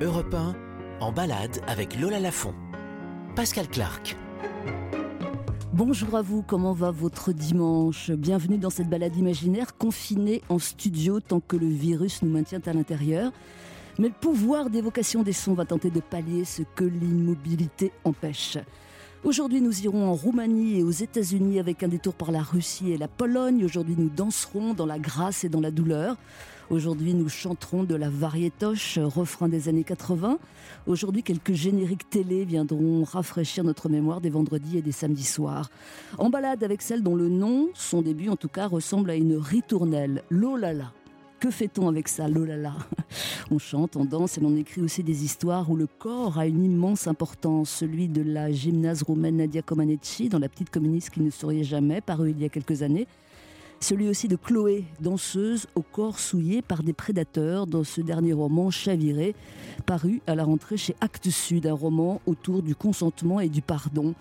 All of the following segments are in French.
Europe 1, en balade avec Lola Lafont. Pascal Clark. Bonjour à vous, comment va votre dimanche? Bienvenue dans cette balade imaginaire confinée en studio tant que le virus nous maintient à l'intérieur. Mais le pouvoir d'évocation des sons va tenter de pallier ce que l'immobilité empêche. Aujourd'hui, nous irons en Roumanie et aux États-Unis avec un détour par la Russie et la Pologne. Aujourd'hui, nous danserons dans la grâce et dans la douleur. Aujourd'hui, nous chanterons de la variétoche, refrain des années 80. Aujourd'hui, quelques génériques télé viendront rafraîchir notre mémoire des vendredis et des samedis soirs. En balade avec celle dont le nom, son début en tout cas, ressemble à une ritournelle. Lolala. Que fait-on avec ça, lolala On chante, on danse et l'on écrit aussi des histoires où le corps a une immense importance. Celui de la gymnase roumaine Nadia Comaneci dans La petite communiste qui ne souriait jamais, paru il y a quelques années celui aussi de Chloé, danseuse au corps souillé par des prédateurs dans ce dernier roman Chaviré, paru à la rentrée chez Actes Sud, un roman autour du consentement et du pardon.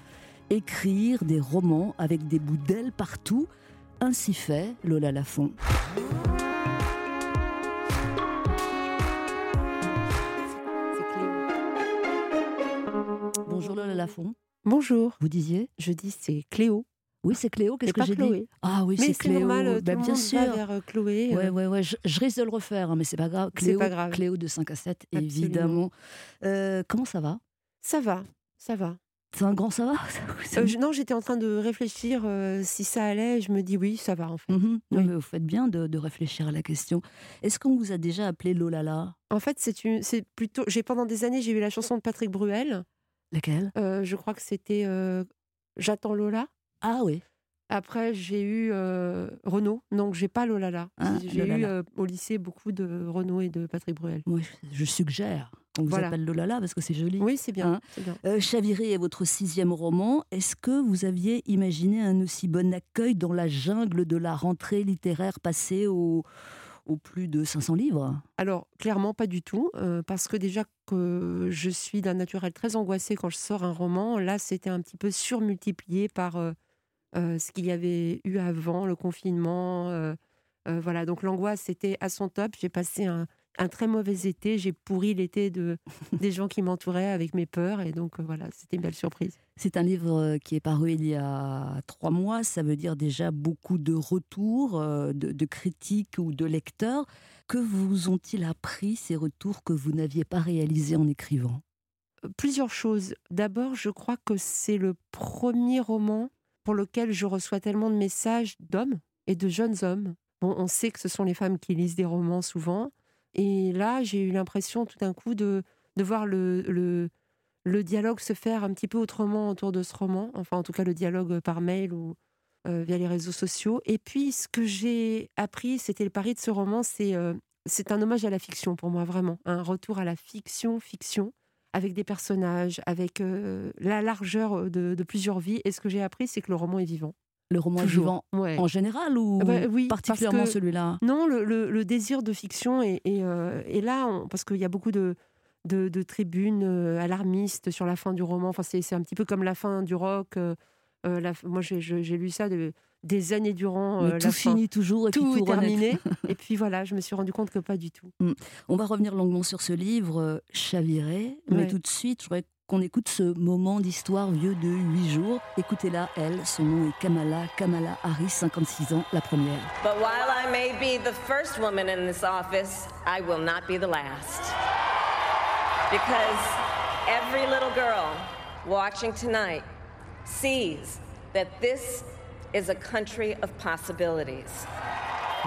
Écrire des romans avec des bouts d'ailes partout, ainsi fait Lola Lafont. Lafont. Bonjour. Vous disiez Je dis c'est Cléo. Oui, c'est Cléo. Qu'est-ce que j'ai dit Ah oui, c'est Cléo. Normal, bah, bien sûr. vers euh, Chloé. Ouais, euh. ouais, ouais. Je, risque de le refaire, hein, mais c'est pas grave. Cléo, pas grave. Cléo de 5 à 7, évidemment. Euh, comment ça va? Ça va, ça va. C'est un grand ça va? Non, j'étais en train de réfléchir si ça allait. Je me dis oui, ça va en fait. Mmh oui. mais vous faites bien de, réfléchir à la question. Est-ce qu'on vous a déjà appelé Lolala? En fait, c'est c'est plutôt. J'ai pendant des années, j'ai eu la chanson de Patrick Bruel. Laquelle? Je crois que c'était J'attends Lola. Ah oui. Après, j'ai eu euh, Renaud, donc j'ai pas Lolala. Ah, j'ai eu au lycée beaucoup de Renaud et de Patrick Bruel. Moi, je suggère qu'on vous appelle Lolala parce que c'est joli. Oui, c'est bien. Hein. Euh, Chaviré est votre sixième roman. Est-ce que vous aviez imaginé un aussi bon accueil dans la jungle de la rentrée littéraire passée au, plus de 500 livres? Alors, clairement, pas du tout. parce que déjà que je suis d'un naturel très angoissé quand je sors un roman, là, c'était un petit peu surmultiplié par euh, ce qu'il y avait eu avant, le confinement. Euh, euh, voilà, donc l'angoisse était à son top. J'ai passé un, très mauvais été. J'ai pourri l'été de, des gens qui m'entouraient avec mes peurs. Et donc, voilà, c'était une belle surprise. C'est un livre qui est paru il y a trois mois. Ça veut dire déjà beaucoup de retours, de, critiques ou de lecteurs. Que vous ont-ils appris, ces retours que vous n'aviez pas réalisés en écrivant? Plusieurs choses. D'abord, je crois que c'est le premier roman pour lequel je reçois tellement de messages d'hommes et de jeunes hommes. Bon, on sait que ce sont les femmes qui lisent des romans souvent. Et là, j'ai eu l'impression tout d'un coup de, de voir le, le, le, dialogue se faire un petit peu autrement autour de ce roman. Enfin, en tout cas, le dialogue par mail ou euh, via les réseaux sociaux. Et puis, ce que j'ai appris, c'était le pari de ce roman, c'est euh, c'est un hommage à la fiction pour moi, vraiment. Un retour à la fiction, fiction avec des personnages, avec euh, la largeur de, plusieurs vies. Et ce que j'ai appris, c'est que le roman est vivant. Le roman vivant en général ou ah bah oui, particulièrement celui-là? Non, le, désir de fiction est, euh, là, parce qu'il y a beaucoup de, de, tribunes euh, alarmistes sur la fin du roman. Enfin, c'est un petit peu comme la fin du rock. moi, j'ai lu ça de, des années durant. Euh, tout finit toujours et tout, puis tout terminé. et puis voilà, je me suis rendu compte que pas du tout. Mm. On va revenir longuement sur ce livre, euh, Chaviré, mais tout de suite, je voudrais qu'on écoute ce moment d'histoire vieux de 8 jours. Écoutez-la, elle, son nom est Kamala, Kamala Harris, 56 ans, la première. But while I may be the first woman in this office, I will not be the last. Because every little girl watching tonight sees that this is a country of possibilities.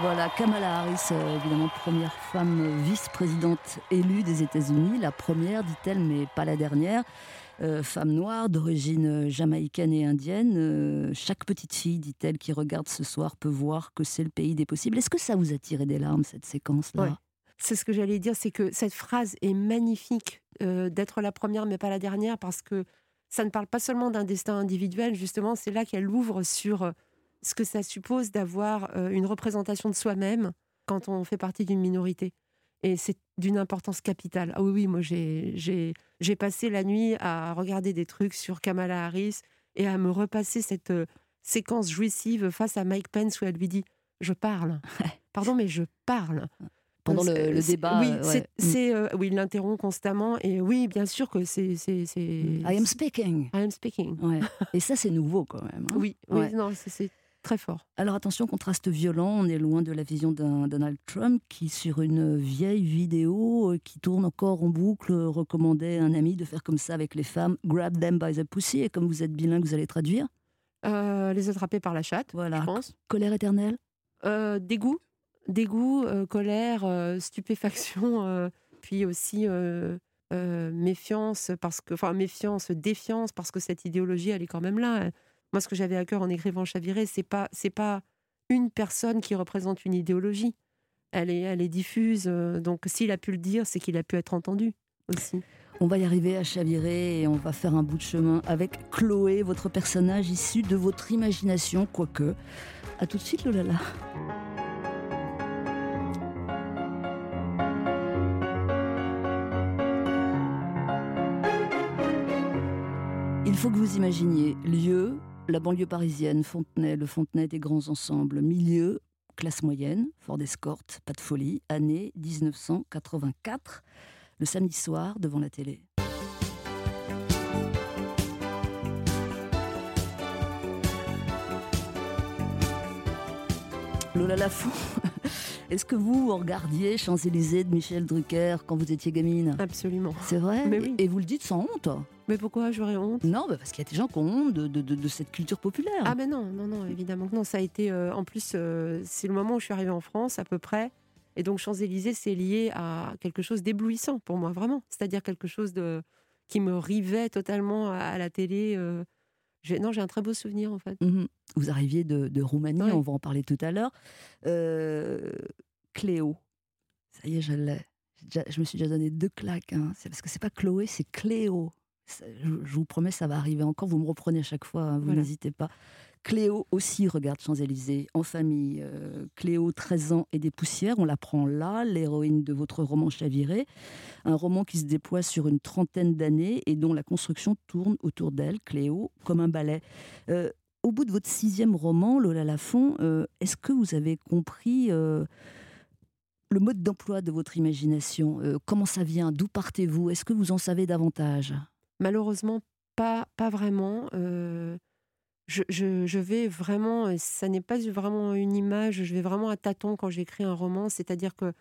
Voilà, Kamala Harris, euh, évidemment première femme vice-présidente élue des États-Unis, la première, dit-elle, mais pas la dernière. Euh, femme noire d'origine jamaïcaine et indienne. Euh, chaque petite fille, dit-elle, qui regarde ce soir peut voir que c'est le pays des possibles. Est-ce que ça vous a tiré des larmes, cette séquence-là C'est ce que j'allais dire, c'est que cette phrase est magnifique d'être la première mais pas la dernière parce que ça ne parle pas seulement d'un destin individuel, justement, c'est là qu'elle ouvre sur euh, ce que ça suppose d'avoir euh, une représentation de soi-même quand on fait partie d'une minorité. Et c'est d'une importance capitale. Ah oui, oui, moi j'ai passé la nuit à regarder des trucs sur Kamala Harris et à me repasser cette euh, séquence jouissive face à Mike Pence où elle lui dit Je parle. Pardon, mais je parle. pendant le, le débat. Oui, euh, c'est, ouais. c'est, euh, oui, il l'interrompt constamment. Et oui, bien sûr que c'est. Mm. I am speaking. I am speaking. Ouais. Et ça, c'est nouveau quand même. hein. Oui, oui non, c'est très fort. Alors attention, contraste violent, on est loin de la vision d'un Donald Trump qui, sur une vieille vidéo euh, qui tourne encore en boucle, euh, recommandait à un ami de faire comme ça avec les femmes, grab them by the pussy, et comme vous êtes bilingue, vous allez traduire? Euh, les attraper par la chatte, Voilà. je pense. Colère éternelle? Euh, dégoût, dégoût, euh, colère, stupéfaction, puis aussi méfiance, parce que, enfin méfiance, défiance, parce que cette idéologie, elle est quand même là. Moi, ce que j'avais à cœur en écrivant Chaviré, c'est pas, c'est pas une personne qui représente une idéologie. Elle est, elle est diffuse. euh, donc, s'il a pu le dire, c'est qu'il a pu être entendu aussi. On va y arriver à chavirer et on va faire un bout de chemin avec Chloé, votre personnage issu de votre imagination, quoique. À tout de suite, Lolala. Il faut que vous imaginiez lieu, la banlieue parisienne, Fontenay, le Fontenay des grands ensembles, milieu, classe moyenne, fort d'escorte, pas de folie, année 1984, le samedi soir devant la télé. Lola Lafont, est-ce que vous regardiez Champs-Élysées de Michel Drucker quand vous étiez gamine? Absolument. C'est vrai? Mais oui. Et vous le dites sans honte Mais pourquoi j'aurais honte? Non, bah parce qu'il y a des gens qui ont honte de, de- de- de cette culture populaire. Ah ben non, non, non, évidemment que non. Ça a été, euh, en plus, euh, c'est le moment où je suis arrivée en France à peu près. Et donc Champs-Élysées, c'est lié à quelque chose d'éblouissant pour moi, vraiment. C'est-à-dire quelque chose de qui me rivait totalement à, à la télé. euh. Non, j'ai un très beau souvenir en fait. Mhm. Vous arriviez de, Roumanie, Ouais. on va en parler tout à l'heure. Cléo, ça y est, je l'ai. Je me suis déjà donné deux claques. hein. C'est parce que c'est pas Chloé, c'est Cléo. Je, vous promets, ça va arriver encore. Vous me reprenez à chaque fois, hein, vous Voilà. n'hésitez pas. Cléo aussi regarde Champs-Élysées en famille. Euh, Cléo, 13 ans et des poussières, on la prend là, l'héroïne de votre roman Chaviré. Un roman qui se déploie sur une trentaine d'années et dont la construction tourne autour d'elle, Cléo, comme un ballet. Euh, au bout de votre sixième roman, Lola Lafont, euh, est-ce que vous avez compris le mode d'emploi de votre imagination? Comment ça vient? D'où partez-vous? Est-ce que vous en savez davantage? Malheureusement, pas, pas vraiment. je, je- vais vraiment, ça n'est pas vraiment une image, je vais vraiment à tâtons quand j'écris un roman. C'est-à-dire que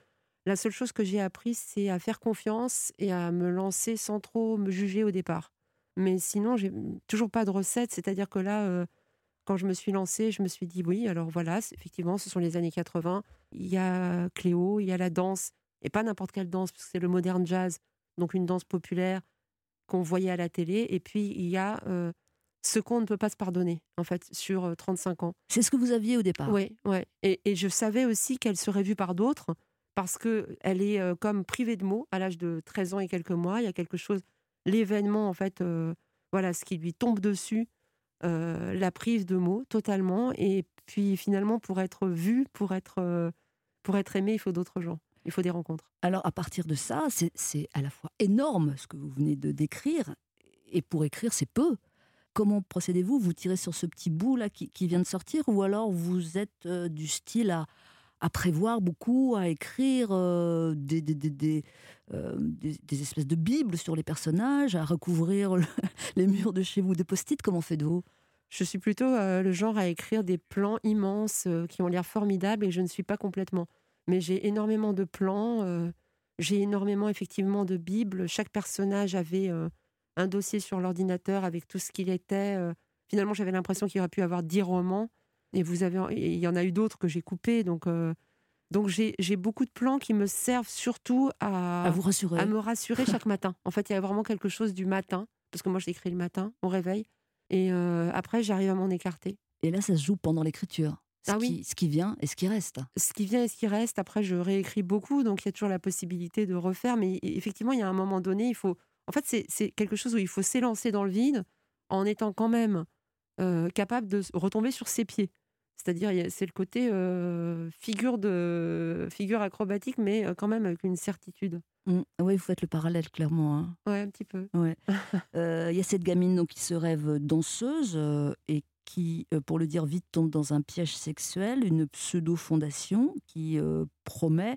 la seule chose que j'ai appris, c'est à faire confiance et à me lancer sans trop me juger au départ. Mais sinon, j'ai toujours pas de recette. C'est-à-dire que là, quand je me suis lancée, je me suis dit oui, alors voilà, effectivement, ce sont les années 80. Il y a Cléo, il y a la danse, et pas n'importe quelle danse, parce que c'est le modern jazz, donc une danse populaire qu'on voyait à la télé. Et puis, il y a euh, ce qu'on ne peut pas se pardonner, en fait, sur euh, 35 ans. C'est ce que vous aviez au départ. Oui, ouais. Et, et je savais aussi qu'elle serait vue par d'autres, parce qu'elle est euh, comme privée de mots à l'âge de 13 ans et quelques mois. Il y a quelque chose, l'événement, en fait, euh, voilà, ce qui lui tombe dessus, euh, la prive de mots totalement. Et puis, finalement, pour être vue, pour être, euh, pour être aimé, il faut d'autres gens. Il faut des rencontres. Alors à partir de ça, c'est- à la fois énorme ce que vous venez de décrire, et pour écrire, c'est peu. Comment procédez-vous? Vous tirez sur ce petit bout là qui, qui vient de sortir, ou alors vous êtes euh, du style à, à prévoir beaucoup, à écrire euh, des, des, des, des, euh, des- des espèces de bibles sur les personnages, à recouvrir le- les murs de chez vous de post-it? Comment faites-vous? Je suis plutôt euh, le genre à écrire des plans immenses euh, qui ont l'air formidables et je ne suis pas complètement. Mais j'ai énormément de plans, euh, j'ai énormément effectivement de bibles. Chaque personnage avait euh, un dossier sur l'ordinateur avec tout ce qu'il était. euh. Finalement, j'avais l'impression qu'il aurait pu avoir dix romans et vous avez, il y en a eu d'autres que j'ai coupés. Donc, donc j'ai j'ai beaucoup de plans qui me servent surtout à, À vous rassurer à me rassurer chaque matin. En fait, il y a vraiment quelque chose du matin, parce que moi, j'écris le matin, au réveil. Et euh, après, j'arrive à m'en écarter. Et là, ça se joue pendant l'écriture. Ce, Ah oui. qui, ce qui vient et ce qui reste. Ce qui vient et ce qui reste, après, je réécris beaucoup, donc il y a toujours la possibilité de refaire. Mais effectivement, il y a un moment donné, il faut. En fait, c'est- quelque chose où il faut s'élancer dans le vide en étant quand même euh, capable de retomber sur ses pieds. C'est-à-dire, c'est le côté euh, figure, de, figure acrobatique, mais euh, quand même avec une certitude. oui, vous faites le parallèle clairement. hein. Ouais, un petit peu. Ouais. Euh, Il y a cette gamine donc, qui se rêve danseuse euh, et qui, euh, pour le dire vite, tombe dans un piège sexuel, une pseudo-fondation qui euh, promet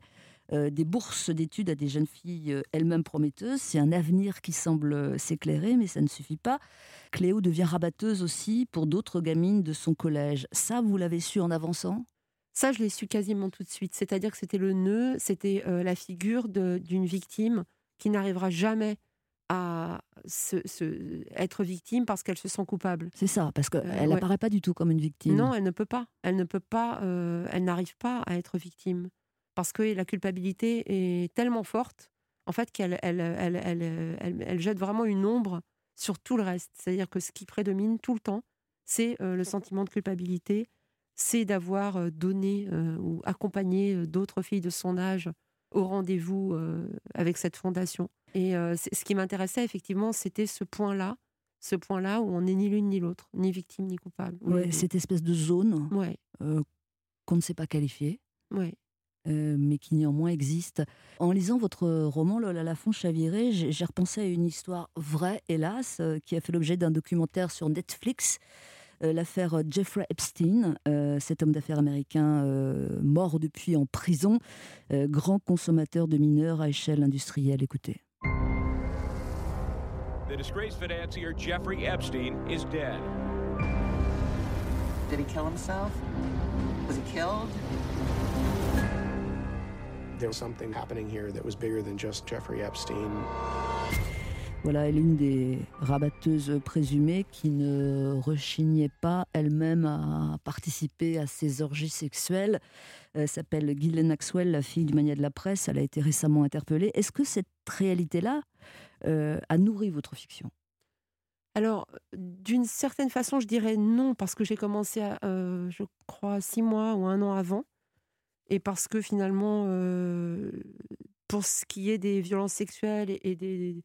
des bourses d'études à des jeunes filles elles-mêmes prometteuses. C'est un avenir qui semble s'éclairer, mais ça ne suffit pas. Cléo devient rabatteuse aussi pour d'autres gamines de son collège. Ça, vous l'avez su en avançant? Ça, je l'ai su quasiment tout de suite. C'est-à-dire que c'était le nœud, c'était la figure d'une victime qui n'arrivera jamais à se, être victime parce qu'elle se sent coupable. C'est ça, parce qu'elle n'apparaît pas du tout comme une victime. Non, elle ne peut pas. Elle ne peut pas. elle n'arrive pas à être victime parce que la culpabilité est tellement forte, en fait, qu'elle elle, elle, elle, jette vraiment une ombre sur tout le reste. C'est-à-dire que ce qui prédomine tout le temps, c'est le sentiment de culpabilité, c'est d'avoir donné ou accompagné d'autres filles de son âge au rendez-vous avec cette fondation. Et ce qui m'intéressait effectivement, c'était ce point-là, ce point-là où on n'est ni l'une ni l'autre, ni victime ni coupable. Ouais, cette espèce de zone ouais. qu'on ne sait pas qualifier. Ouais. mais qui néanmoins existe. En lisant votre roman Lola Lafont Chaviré, j'ai repensé à une histoire vraie, hélas, qui a fait l'objet d'un documentaire sur Netflix l'affaire Jeffrey Epstein, euh, cet homme d'affaires américain euh, mort depuis en prison, grand consommateur de mineurs à échelle industrielle. Écoutez. The disgraced financier Jeffrey Epstein is dead. Did he kill himself? Was he killed? There was something happening here that was bigger than just Jeffrey Epstein. Voilà, elle est une des rabatteuses présumées qui ne rechignait pas elle-même à participer à ces orgies sexuelles. Elle s'appelle Ghislaine Maxwell, la fille du mania de la presse. Elle a été récemment interpellée. Est-ce que cette réalité-là euh, a nourri votre fiction? Alors, d'une certaine façon, je dirais non, parce que j'ai commencé, à, euh, je crois, six mois ou un an avant. Et parce que finalement, euh, pour ce qui est des violences sexuelles et des,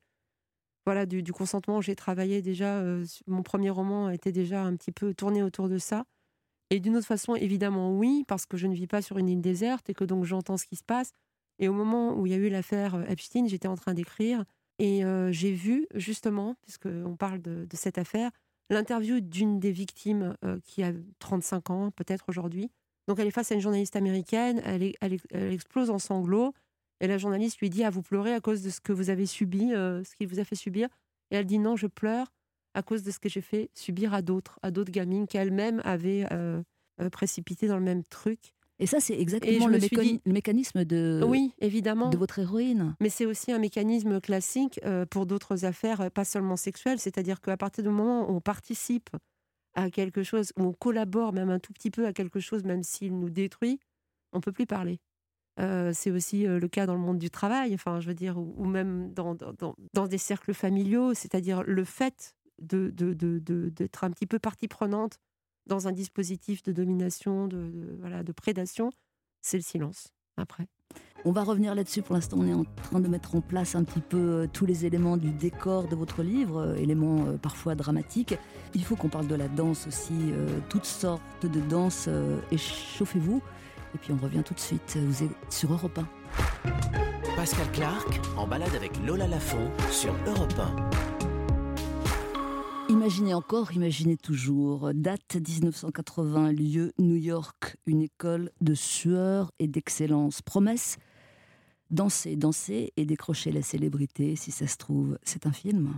voilà, du, consentement, j'ai travaillé déjà, mon premier roman était déjà un petit peu tourné autour de ça. Et d'une autre façon, évidemment, oui, parce que je ne vis pas sur une île déserte et que donc j'entends ce qui se passe. Et au moment où il y a eu l'affaire Epstein, j'étais en train d'écrire et j'ai vu, justement, puisqu'on parle de, cette affaire, l'interview d'une des victimes qui a 35 ans, peut-être aujourd'hui. Donc elle est face à une journaliste américaine, elle, explose en sanglots, et la journaliste lui dit Ah, vous pleurez à cause de ce que vous avez subi, ce qu'il vous a fait subir? Et elle dit Non, je pleure à cause de ce que j'ai fait subir à d'autres, à d'autres gamines qu'elle-même avait euh, précipitées dans le même truc. Et ça, c'est exactement le, le, mécanisme de, oui, évidemment. de votre héroïne. Mais c'est aussi un mécanisme classique pour d'autres affaires, pas seulement sexuelles. C'est-à-dire qu'à partir du moment où on participe à quelque chose, où on collabore même un tout petit peu à quelque chose, même s'il nous détruit, on peut plus parler. Euh, c'est aussi euh, le cas dans le monde du travail, enfin, je veux dire, ou, même dans, dans, des cercles familiaux, c'est-à-dire le fait de, de, d'être un petit peu partie prenante dans un dispositif de domination, de, voilà, de prédation, c'est le silence après. On va revenir là-dessus. Pour l'instant, on est en train de mettre en place un petit peu euh, tous les éléments du décor de votre livre, éléments parfois dramatiques. Il faut qu'on parle de la danse aussi, toutes sortes de danses. Échauffez-vous. Et puis on revient tout de suite. Vous êtes sur Europe 1. Pascal Clark en balade avec Lola Lafont sur Europe 1. Imaginez encore, imaginez toujours. Date 1980, lieu New York, une école de sueur et d'excellence. Promesse danser, danser et décrocher la célébrité, si ça se trouve, c'est un film.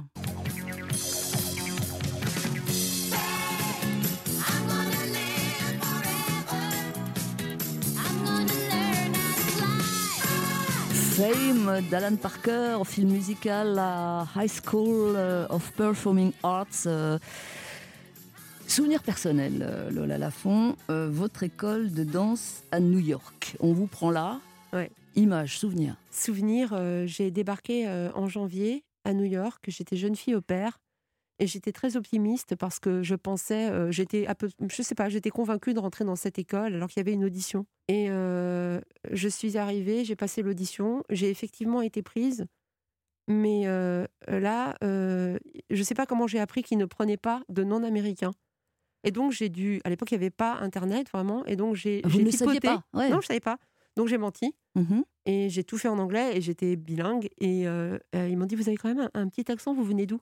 Fame d'Alan Parker, film musical à High School euh, of Performing Arts. Euh, souvenir personnel, euh, Lola Lafont, votre école de danse à New York. On vous prend là. Ouais. Image, souvenir. Souvenir, j'ai débarqué en janvier à New York. J'étais jeune fille au père. Et j'étais très optimiste parce que je pensais, euh, j'étais un peu, je sais pas, j'étais convaincue de rentrer dans cette école alors qu'il y avait une audition. Et euh, je suis arrivée, j'ai passé l'audition, j'ai effectivement été prise. Mais euh, là, je sais pas comment j'ai appris qu'ils ne prenaient pas de non-américains. Et donc j'ai dû, à l'époque il n'y avait pas Internet vraiment, et donc j'ai. Vous ne saviez pas Non, je savais pas. Donc j'ai menti. Mmh et j'ai tout fait en anglais et j'étais bilingue. Et ils m'ont dit Vous avez quand même un petit accent, vous venez d'où?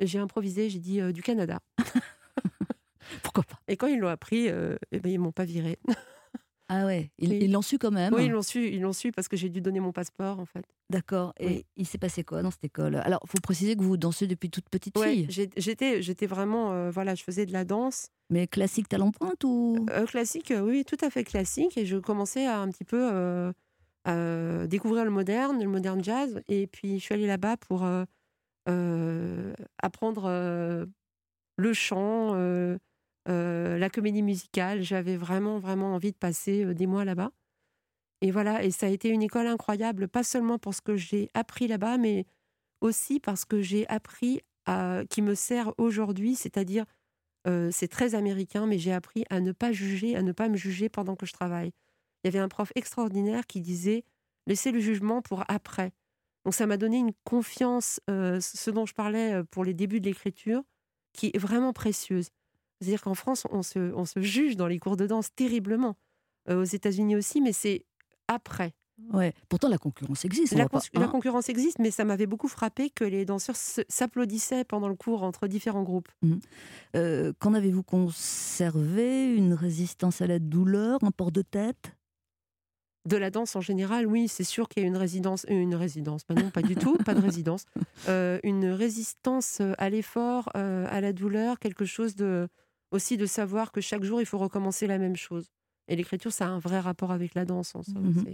J'ai improvisé, j'ai dit du Canada. Pourquoi pas Et quand ils l'ont appris, euh, eh ben, ils m'ont pas viré. Ah ouais, ils Oui. l'ont su quand même. Oui, ils l'ont su, ils l'ont su parce que j'ai dû donner mon passeport en fait. D'accord. Et Oui. il s'est passé quoi dans cette école? Alors, faut préciser que vous dansez depuis toute petite Ouais, fille. j'ai- j'étais, j'étais vraiment, euh, voilà, je faisais de la danse Mais classique talent pointe ou? Euh, classique, euh, oui, tout à fait classique. Et je commençais à un petit peu euh, à découvrir le moderne, le moderne jazz. Et puis je suis allée là-bas pour euh, euh, apprendre euh, le chant, euh, euh, la comédie musicale. J'avais vraiment, vraiment envie de passer euh, des mois là-bas. Et voilà, et ça a été une école incroyable, pas seulement pour ce que j'ai appris là-bas, mais aussi parce que j'ai appris à, qui me sert aujourd'hui, c'est-à-dire euh, c'est très américain, mais j'ai appris à ne pas juger, à ne pas me juger pendant que je travaille. Il y avait un prof extraordinaire qui disait laissez le jugement pour après. Donc ça m'a donné une confiance, euh, ce dont je parlais pour les débuts de l'écriture, qui est vraiment précieuse. C'est-à-dire qu'en France, on se, on se juge dans les cours de danse terriblement. Euh, aux États-Unis aussi, mais c'est après. Ouais. Pourtant, la concurrence existe. La, pas- hein? concurrence existe, mais ça m'avait beaucoup frappé que les danseurs se- s'applaudissaient pendant le cours entre différents groupes. Euh, Qu'en avez-vous conservé? Une résistance à la douleur, un port de tête? De la danse en général, oui, c'est sûr qu'il y a une résidence, une résidence, bah non, pas du tout, pas de résidence, Euh, une résistance à l'effort, euh, à la douleur, quelque chose de aussi de savoir que chaque jour il faut recommencer la même chose. Et l'écriture, ça a un vrai rapport avec la danse. En somme. Mhm.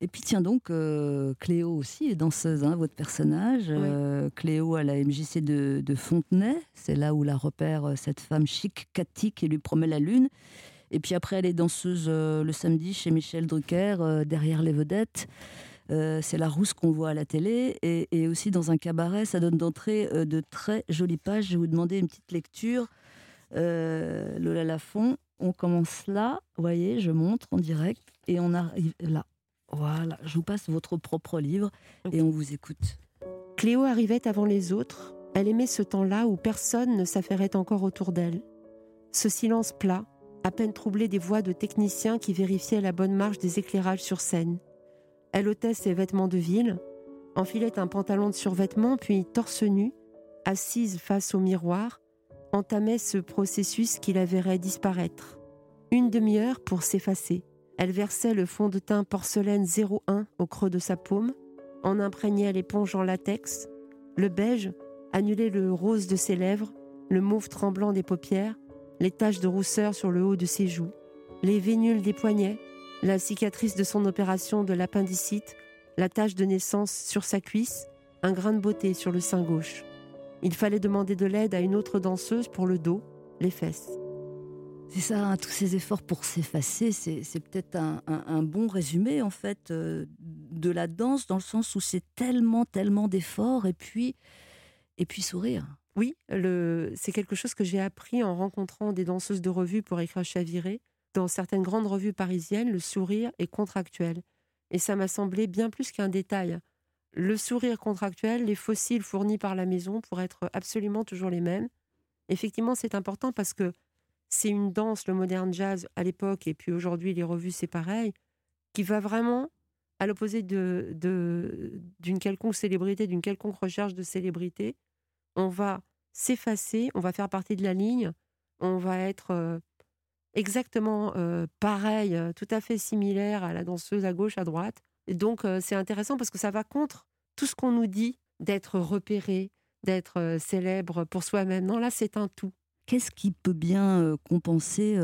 Et puis tiens donc, euh, Cléo aussi est danseuse, hein, votre personnage. Cléo à la MJC de, de Fontenay, c'est là où la repère cette femme chic, Cathy, qui lui promet la lune. Et puis après, elle est danseuse euh, le samedi chez Michel Drucker, euh, derrière les vedettes. Euh, c'est la rousse qu'on voit à la télé. Et, et aussi dans un cabaret, ça donne d'entrée de très jolies pages. Je vais vous demander une petite lecture. Lola Lafont, on commence là, vous voyez, je montre en direct. Et on arrive là. Voilà, je vous passe votre propre livre et on vous écoute. Cléo arrivait avant les autres. Elle aimait ce temps-là où personne ne s'affairait encore autour d'elle. Ce silence plat, à peine troublé des voix de techniciens qui vérifiaient la bonne marche des éclairages sur scène. Elle ôtait ses vêtements de ville, enfilait un pantalon de survêtement, puis, torse nu, assise face au miroir, entamait ce processus qui la verrait disparaître. Une demi-heure pour s'effacer. Elle versait le fond de teint porcelaine 01 au creux de sa paume, en imprégnait l'éponge en latex, le beige annulait le rose de ses lèvres, le mauve tremblant des paupières, les taches de rousseur sur le haut de ses joues, les vénules des poignets, la cicatrice de son opération de l'appendicite, la tache de naissance sur sa cuisse, un grain de beauté sur le sein gauche. Il fallait demander de l'aide à une autre danseuse pour le dos, les fesses. C'est ça, hein, tous ces efforts pour s'effacer, c'est peut-être un bon résumé en fait euh, de la danse dans le sens où c'est tellement, tellement d'efforts et puis, et puis sourire. Oui, c'est quelque chose que j'ai appris en rencontrant des danseuses de revue pour écrire Chaviré. Dans certaines grandes revues parisiennes, le sourire est contractuel. Et ça m'a semblé bien plus qu'un détail. Le sourire contractuel, les fossiles fournis par la maison pour être absolument toujours les mêmes. Effectivement, c'est important parce que c'est une danse, le moderne jazz à l'époque, et puis aujourd'hui, les revues, c'est pareil, qui va vraiment à l'opposé de- de- d'une quelconque célébrité, d'une quelconque recherche de célébrité. On va s'effacer, on va faire partie de la ligne, on va être euh, exactement euh, pareil, euh, tout à fait similaire à la danseuse à gauche, à droite. Et donc, c'est intéressant parce que ça va contre tout ce qu'on nous dit d'être repéré, d'être célèbre pour soi-même. Non, là, c'est un tout. Qu'est-ce qui peut bien compenser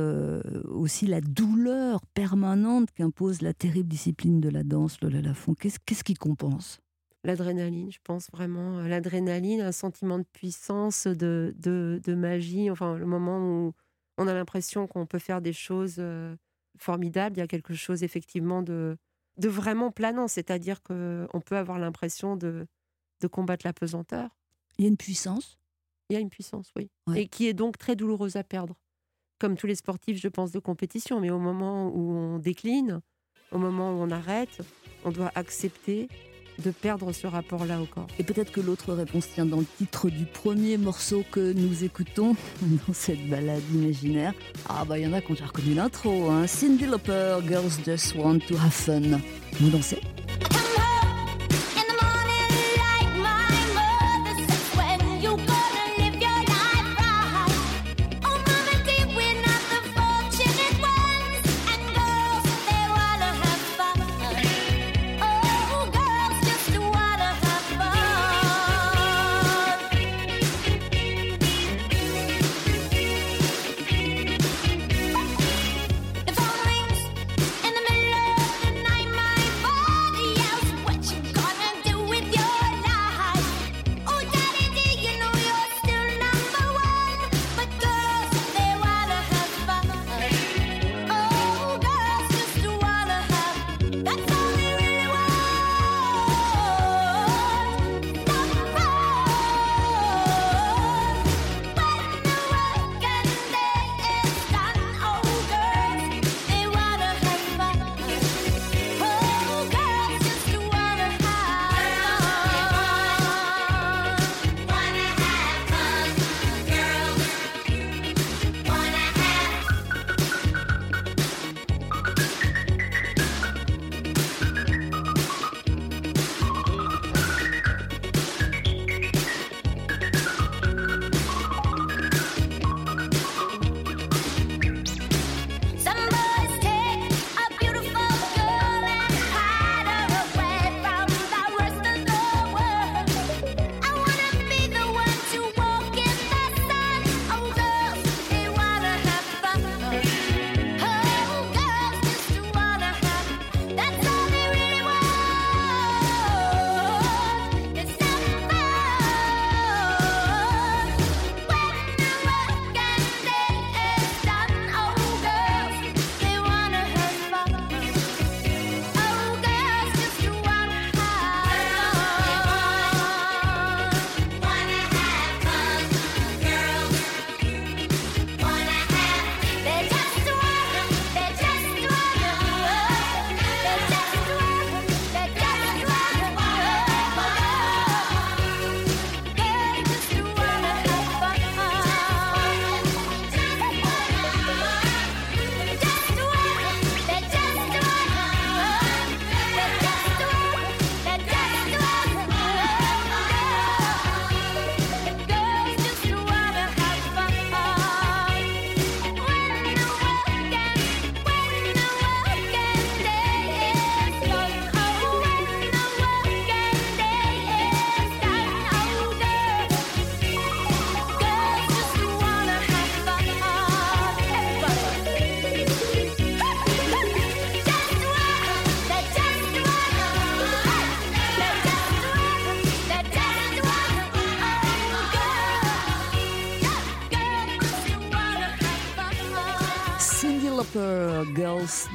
aussi la douleur permanente qu'impose la terrible discipline de la danse, Lola Lafont qu'est-ce qui compense? L'adrénaline, je pense vraiment. euh, L'adrénaline, un sentiment de puissance, de, de, de magie. Enfin, le moment où on a l'impression qu'on peut faire des choses euh, formidables. Il y a quelque chose effectivement de, de vraiment planant. C'est-à-dire qu'on peut avoir l'impression de, de combattre la pesanteur. Il y a une puissance Il y a une puissance, oui. Ouais. Et qui est donc très douloureuse à perdre. Comme tous les sportifs, je pense, de compétition. Mais au moment où on décline, au moment où on arrête, on doit accepter de perdre ce rapport-là au corps. Et peut-être que l'autre réponse tient dans le titre du premier morceau que nous écoutons dans cette balade imaginaire. Ah bah il y en a qui ont déjà reconnu l'intro. Hein. Cindy Lauper, Girls Just Want to Have Fun. Vous dansez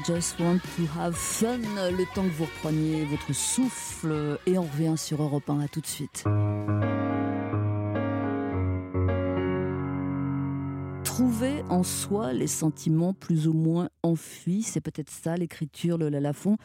Just Want to Have Fun. Le temps que vous repreniez votre souffle et on revient sur Europe 1. À tout de suite. En soi les sentiments plus ou moins enfuis, c'est peut-être ça l'écriture de la Lafont.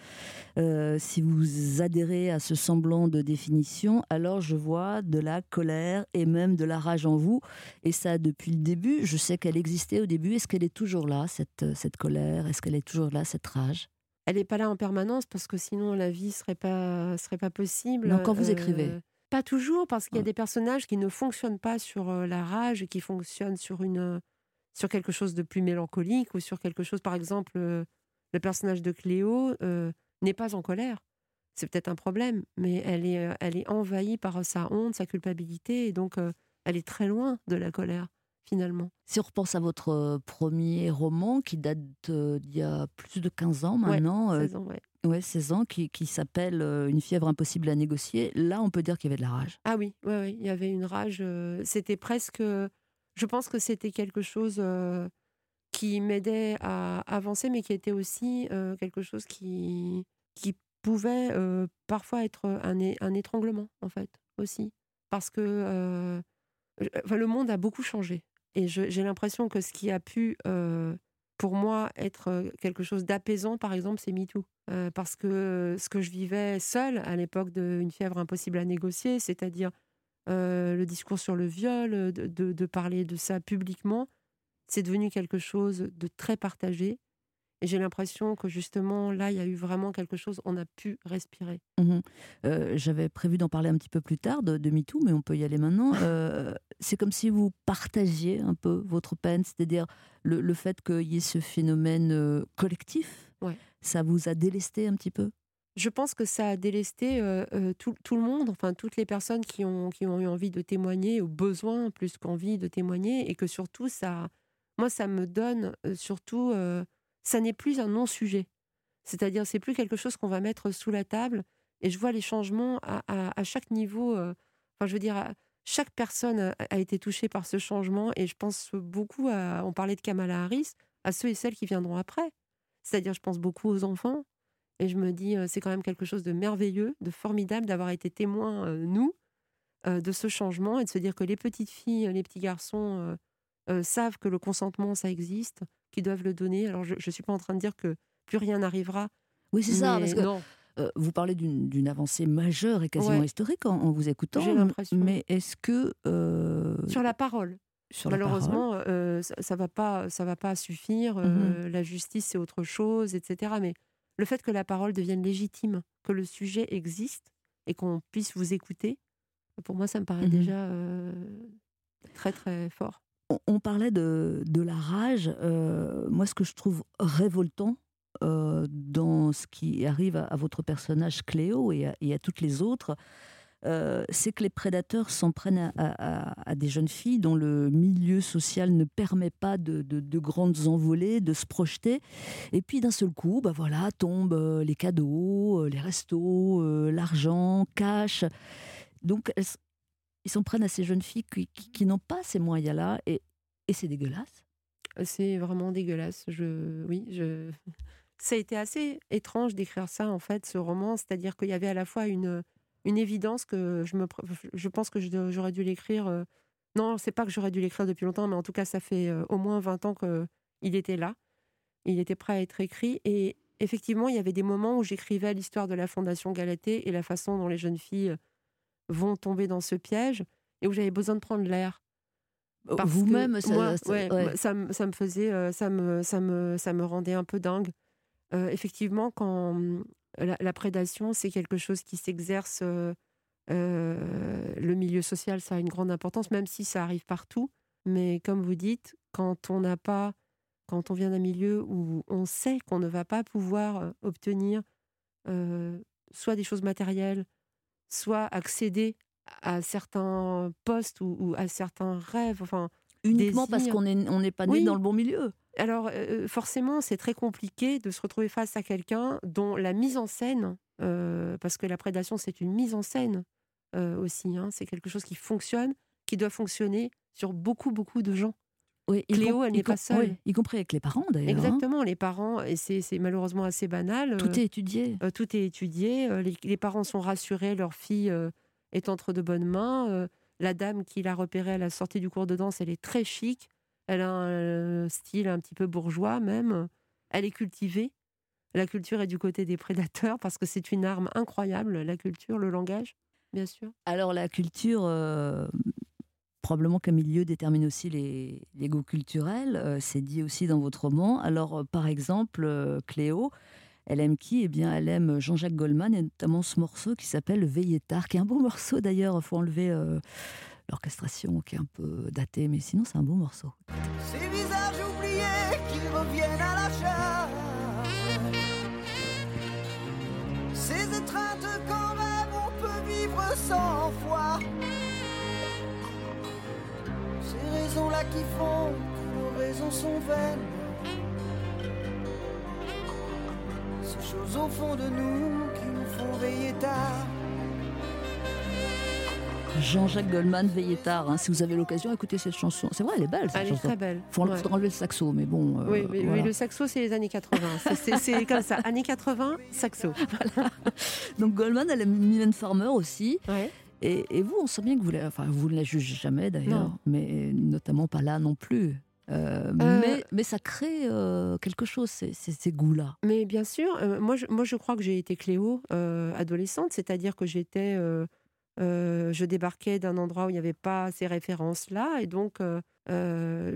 Euh, si vous adhérez à ce semblant de définition, alors je vois de la colère et même de la rage en vous. Et ça depuis le début. Je sais qu'elle existait au début. Est-ce qu'elle est toujours là, cette, cette colère? Est-ce qu'elle est toujours là, cette rage? Elle n'est pas là en permanence parce que sinon la vie serait pas serait pas possible. Non, quand vous Euh, écrivez. Pas toujours parce qu'il y a Ouais. des personnages qui ne fonctionnent pas sur euh, la rage et qui fonctionnent sur une euh, sur quelque chose de plus mélancolique ou sur quelque chose par exemple euh, le personnage de Cléo euh, n'est pas en colère. C'est peut-être un problème, mais elle est euh, elle est envahie par sa honte, sa culpabilité et donc elle est très loin de la colère finalement. Si on repense à votre premier roman qui date d'il y a plus de 15 ans maintenant, euh, 16 ans, ouais. ouais, 16 ans, qui, qui s'appelle Une fièvre impossible à négocier, là on peut dire qu'il y avait de la rage. Ah oui, ouais, ouais, il y avait une rage. c'était presque. Je pense que c'était quelque chose qui m'aidait à avancer, mais qui était aussi quelque chose qui, pouvait parfois être un, étranglement, en fait, aussi. Parce que le monde a beaucoup changé. Et j'ai l'impression que ce qui a pu, pour moi, être quelque chose d'apaisant, par exemple, c'est MeToo. Parce que ce que je vivais seule à l'époque d'une fièvre impossible à négocier, c'est-à-dire euh, le discours sur le viol, de, de- de parler de ça publiquement, c'est devenu quelque chose de très partagé. Et j'ai l'impression que justement, là, il y a eu vraiment quelque chose, on a pu respirer. Mhm. Euh, J'avais prévu d'en parler un petit peu plus tard de, de MeToo, mais on peut y aller maintenant. Euh, c'est comme si vous partagiez un peu votre peine, c'est-à-dire le, le fait qu'il y ait ce phénomène euh, collectif. Ouais. Ça vous a délesté un petit peu? Je pense que ça a délesté tout, le monde, enfin toutes les personnes qui ont, eu envie de témoigner, ou besoin plus qu'envie de témoigner, et que surtout, ça, moi, ça me donne surtout, ça n'est plus un non-sujet. C'est-à-dire, c'est plus quelque chose qu'on va mettre sous la table, et je vois les changements à, chaque niveau. Enfin, je veux dire, chaque personne a, a été touchée par ce changement, et je pense beaucoup à, on parlait de Kamala Harris, à ceux et celles qui viendront après. C'est-à-dire, je pense beaucoup aux enfants, et je me dis, c'est quand même quelque chose de merveilleux, de formidable d'avoir été témoin, euh, nous, euh, de ce changement et de se dire que les petites filles, les petits garçons euh, savent que le consentement, ça existe, qu'ils doivent le donner. Alors, je ne suis pas en train de dire que plus rien n'arrivera. Oui, c'est ça, mais parce que non, vous parlez d'une avancée majeure et quasiment Ouais. historique en, en vous écoutant. J'ai l'impression. Mais est-ce que. sur la parole. sur la parole- Malheureusement, ça, ça va pas, ça va pas suffire. euh, La justice, c'est autre chose, etc. Mais le fait que la parole devienne légitime, que le sujet existe et qu'on puisse vous écouter, pour moi, ça me paraît Mhm. déjà euh, très très fort. On, on parlait de, de la rage. euh, moi, ce que je trouve révoltant euh, dans ce qui arrive à, à votre personnage Cléo et à, et à toutes les autres, euh, c'est que les prédateurs s'en prennent à, des jeunes filles dont le milieu social ne permet pas de, de- de grandes envolées, de se projeter. Et puis d'un seul coup, bah voilà, tombent euh, les cadeaux, euh, les restos, l'argent, cash. Donc ils s'en prennent à ces jeunes filles qui, qui- qui n'ont pas ces moyens-là et, et c'est dégueulasse. C'est vraiment dégueulasse. Je, oui, je. Ça a été assez étrange d'écrire ça en fait, ce roman. C'est-à-dire qu'il y avait à la fois une une évidence que je me, je pense que j'aurais dû l'écrire. euh, Non, c'est pas que j'aurais dû l'écrire depuis longtemps, mais en tout cas, ça fait euh, au moins 20 ans que il était là. Il était prêt à être écrit. Et effectivement, il y avait des moments où j'écrivais l'histoire de la Fondation Galatée et la façon dont les jeunes filles vont tomber dans ce piège et où j'avais besoin de prendre l'air. Vous-même, ça, moi, ça- ouais, ouais. moi, ça, me- ça me faisait, euh, ça me, ça me, ça me rendait un peu dingue. Euh, effectivement, quand la, la prédation, c'est quelque chose qui s'exerce, euh, euh, le milieu social, ça a une grande importance, même si ça arrive partout. Mais comme vous dites, quand on n'a pas, quand on vient d'un milieu où on sait qu'on ne va pas pouvoir euh, obtenir euh, soit des choses matérielles, soit accéder à certains postes ou, ou à certains rêves, enfin, Uniquement parce qu'on n'est on n'est pas né Oui. dans le bon milieu. Alors, euh, forcément, c'est très compliqué de se retrouver face à quelqu'un dont la mise en scène, euh, parce que la prédation, c'est une mise en scène euh, aussi, hein, c'est quelque chose qui fonctionne, qui doit fonctionner sur beaucoup, beaucoup de gens. Oui, Cléo, elle y n'est pas seule. oui, y compris avec les parents d'ailleurs. hein. Exactement, les parents, et c'est malheureusement assez banal. Tout euh, est étudié. euh, tout est étudié. euh, les, les parents sont rassurés, leur fille euh, est entre de bonnes mains. euh, la dame qui l'a repérée à la sortie du cours de danse, elle est très chic. Elle a un euh, style un petit peu bourgeois même. Elle est cultivée. La culture est du côté des prédateurs parce que c'est une arme incroyable, la culture, le langage, bien sûr. Alors la culture, euh, probablement qu'un milieu détermine aussi les, les goûts culturels. euh, c'est dit aussi dans votre roman. Alors par exemple, Cléo, elle aime qui? Eh bien, elle aime Jean-Jacques Goldman et notamment ce morceau qui s'appelle Veillez tard, qui est un beau morceau d'ailleurs. Il faut enlever l'orchestration qui est un peu datée, mais sinon c'est un beau morceau. Ces visages oubliés qui reviennent à la charge. Ces étreintes quand même on peut vivre sans foi. Ces raisons-là qui font que nos raisons sont vaines. Ces choses au fond de nous qui nous font veiller tard. Jean-Jacques Goldman, Veillez tard. hein. si vous avez l'occasion, écoutez cette chanson. C'est vrai, elle est belle cette Elle est très belle. Faut, ouais. faut enlever le saxo, mais bon. euh, Oui, mais, le saxo, c'est les années 80. C'est- comme ça. Années 80, saxo. Donc Goldman, elle aime Mylène Farmer aussi. Ouais. Et, et vous, on sent bien que vous, la, enfin, vous ne la jugez jamais d'ailleurs, mais notamment pas là non plus. Euh, mais, mais ça crée euh, quelque chose, ces, ces- ces goûts-là. Mais bien sûr, euh, moi, je, moi je crois que j'ai été Cléo euh, adolescente, c'est-à-dire que j'étais, euh, je débarquais d'un endroit où il n'y avait pas ces références-là, et donc euh,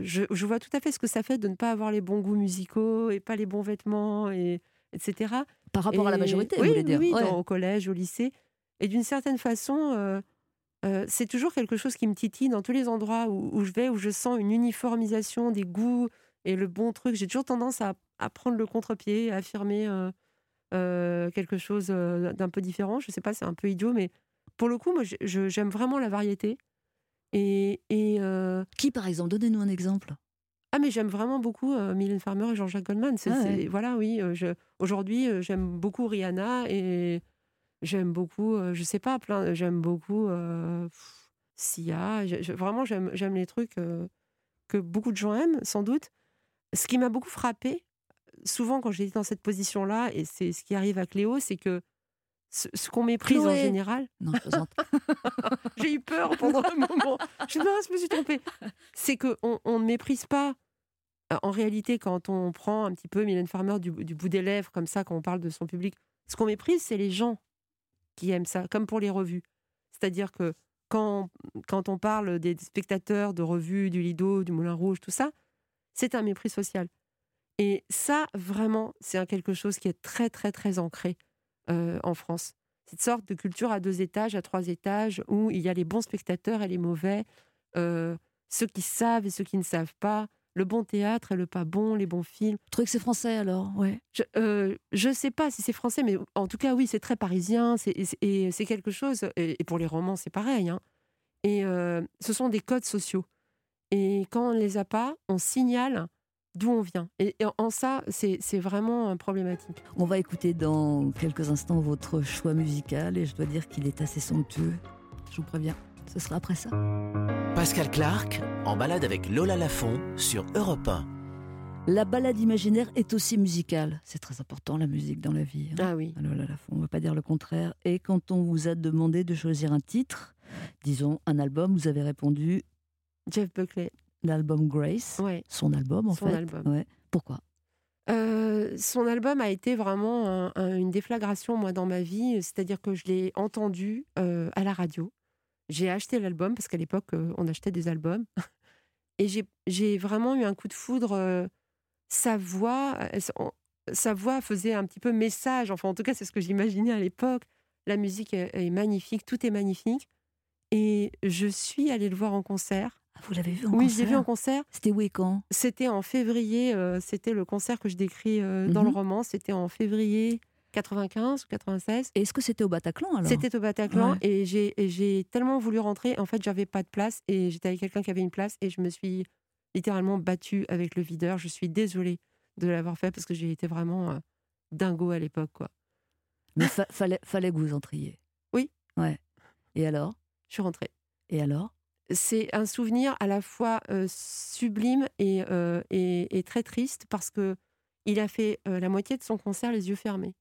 je, je vois tout à fait ce que ça fait de ne pas avoir les bons goûts musicaux et pas les bons vêtements, et, etc. Par rapport à la majorité, vous oui, voulez oui, dire oui, Ouais. dans- au collège, au lycée. Et d'une certaine façon, euh, c'est toujours quelque chose qui me titille dans tous les endroits où, où je vais, où je sens une uniformisation des goûts et le bon truc. J'ai toujours tendance à, à prendre le contre-pied, à affirmer euh, euh, quelque chose d'un peu différent. Je sais pas, c'est un peu idiot, mais pour le coup, moi, j'aime vraiment la variété. Et, et, euh, Qui, par exemple? Donnez-nous un exemple. ah mais j'aime vraiment beaucoup euh, Mylène Farmer et Jean-Jacques Goldman. Ah ouais. Voilà, oui. euh, je- aujourd'hui, euh, j'aime beaucoup Rihanna et j'aime beaucoup, je sais pas, plein. J'aime beaucoup pff, Sia. Je- vraiment, j'aime, les trucs que beaucoup de gens aiment, sans doute. Ce qui m'a beaucoup frappé, souvent quand j'étais dans cette position-là, et c'est ce qui arrive à Cléo, c'est que ce, ce qu'on méprise en général, Non, je plaisante. j'ai eu peur pendant un moment. Je me Ah, je me suis trompée. C'est qu'on on ne méprise pas. euh, En réalité, quand on prend un petit peu Mylène Farmer du, du bout des lèvres, comme ça, quand on parle de son public, ce qu'on méprise, c'est les gens qui aiment ça, comme pour les revues. C'est-à-dire que quand, quand on parle des spectateurs de revues, du Lido, du Moulin Rouge, tout ça, c'est un mépris social. Et ça, vraiment, c'est quelque chose qui est très, très, très ancré euh, en France. Cette sorte de culture à deux étages, à trois étages, où il y a les bons spectateurs et les mauvais, euh, ceux qui savent et ceux qui ne savent pas, le bon théâtre et le pas bon, les bons films. Vous trouvez que c'est français alors? Ouais. Je ne sais pas si c'est français, mais en tout cas, oui, c'est très parisien. c'est- Et c'est- quelque chose, et et pour les romans, c'est pareil. hein. Et euh, ce sont des codes sociaux. Et quand on ne les a pas, on signale d'où on vient. Et, en ça, c'est c'est vraiment euh, problématique. On va écouter dans quelques instants votre choix musical et je dois dire qu'il est assez somptueux. Je vous préviens, ce sera après ça. Pascal Clark en balade avec Lola Lafont sur Europe 1. La balade imaginaire est aussi musicale. C'est très important la musique dans la vie. hein. Ah oui. Là là, on ne va pas dire le contraire. Et quand on vous a demandé de choisir un titre, disons un album, vous avez répondu Jeff Buckley. L'album Grace, Ouais. son album en Son fait. album. Ouais. Pourquoi? Euh, son album a été vraiment un- un- une déflagration, moi, dans ma vie. C'est-à-dire que je l'ai entendu euh, à la radio. J'ai acheté l'album, parce qu'à l'époque, euh, on achetait des albums. Et j'ai- vraiment eu un coup de foudre. sa voix, sa voix faisait un petit peu message. Enfin, en tout cas, c'est ce que j'imaginais à l'époque. La musique est, est magnifique, tout est magnifique. Et je suis allée le voir en concert. Vous l'avez vu en oui, concert je l'ai vu en concert. C'était où et quand C'était en février, euh, c'était le concert que je décris euh, dans le Mhm. roman, c'était en février 95 ou 96. Et Est-ce que c'était au Bataclan alors C'était au Bataclan Ouais. et j'ai et j'ai tellement voulu rentrer. En fait, j'avais pas de place et j'étais avec quelqu'un qui avait une place et je me suis littéralement battue avec le videur. Je suis désolée de l'avoir fait parce que j'ai été vraiment euh, dingo à l'époque. quoi. Mais fa- fallait, fallait que vous entriez. Oui. Ouais. Et alors? Je suis rentrée. Et alors? C'est un souvenir à la fois euh, sublime et, euh, et, et très triste parce que il a fait euh, la moitié de son concert les yeux fermés.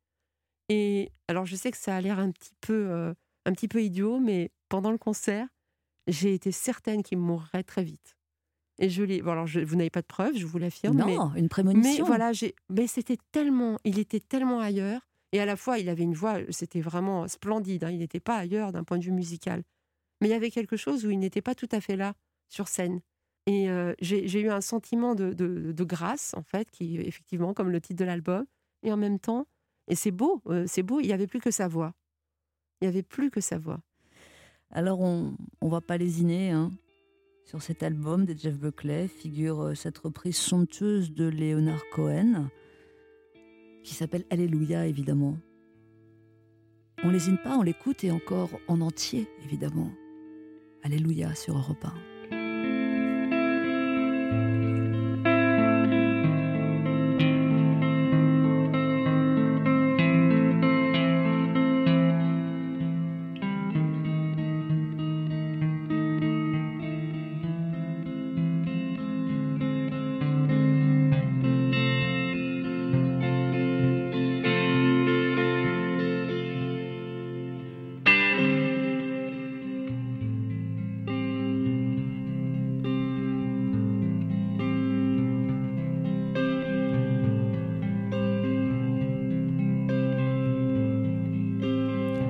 Et alors je sais que ça a l'air un petit peu un petit peu idiot, mais pendant le concert, j'ai été certaine qu'il mourrait très vite. Et je l'ai. Bon, alors je- vous n'avez pas de preuves, je vous l'affirme. mais- Non, une mais prémonition. voilà, j'ai. Mais c'était tellement, il était tellement ailleurs, et à la fois, il avait une voix, c'était vraiment splendide. hein, il n'était pas ailleurs d'un point de vue musical, mais il y avait quelque chose où il n'était pas tout à fait là sur scène. Et euh, j'ai eu un sentiment de, grâce, en fait, qui effectivement, comme le titre de l'album, et en même temps, et c'est beau, euh, c'est beau. Il y avait plus que sa voix. Il y avait plus que sa voix. Alors, on ne va pas lésiner. Hein. Sur cet album de Jeff Buckley figure euh, cette reprise somptueuse de Leonard Cohen, qui s'appelle Alléluia, évidemment. On lésine pas, on l'écoute et encore en entier, évidemment. Alléluia sur Europe 1.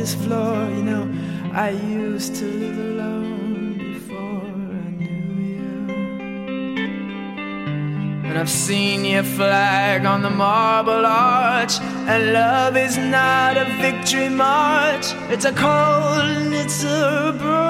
this floor. You know, I used to live alone before I knew you. And I've seen your flag on the marble arch. And love is not a victory march, it's a cold and it's a broken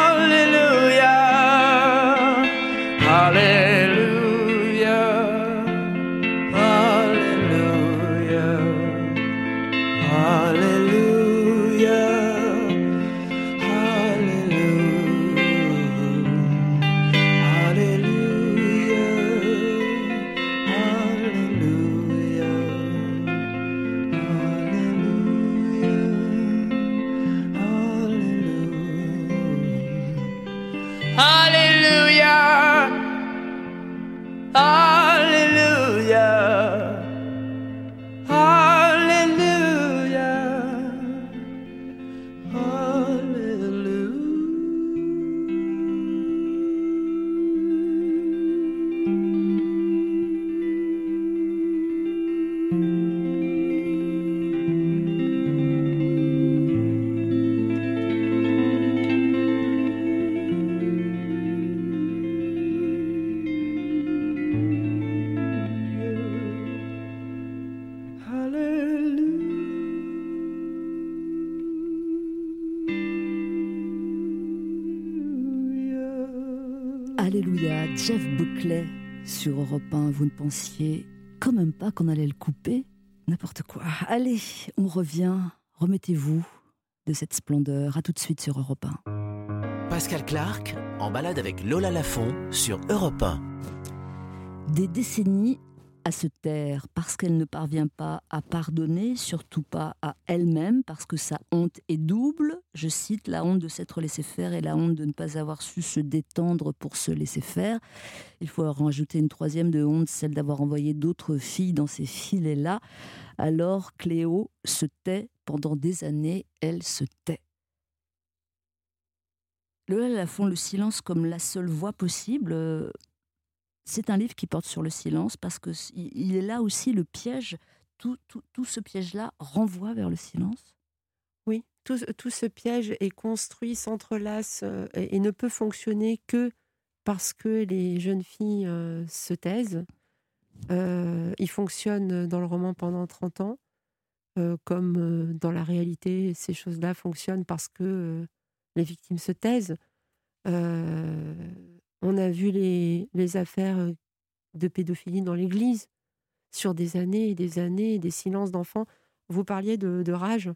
Europe 1. Vous ne pensiez quand même pas qu'on allait le couper N'importe quoi. Allez, on revient. Remettez-vous de cette splendeur. À tout de suite sur Europe 1. Pascal Clark en balade avec Lola Lafont sur Europe 1. Des décennies à se taire parce qu'elle ne parvient pas à pardonner, surtout pas à elle-même, parce que sa honte est double. Je cite la honte de s'être laissé faire et la honte de ne pas avoir su se détendre pour se laisser faire. Il faut en rajouter une troisième de honte, celle d'avoir envoyé d'autres filles dans ces filets-là. Alors Cléo se tait pendant des années, elle se tait. Le font le silence comme la seule voie possible. C'est un livre qui porte sur le silence parce que il est là aussi le piège. Tout, tout, tout ce piège-là renvoie vers le silence. Oui, tout, tout ce piège est construit, s'entrelace euh, et, ne peut fonctionner que parce que les jeunes filles euh, se taisent. Euh, il fonctionne dans le roman pendant 30 ans, comme dans la réalité, ces choses-là fonctionnent parce que les victimes se taisent. On a vu les, affaires de pédophilie dans l'Église sur des années et des années, des silences d'enfants. Vous parliez de, rage.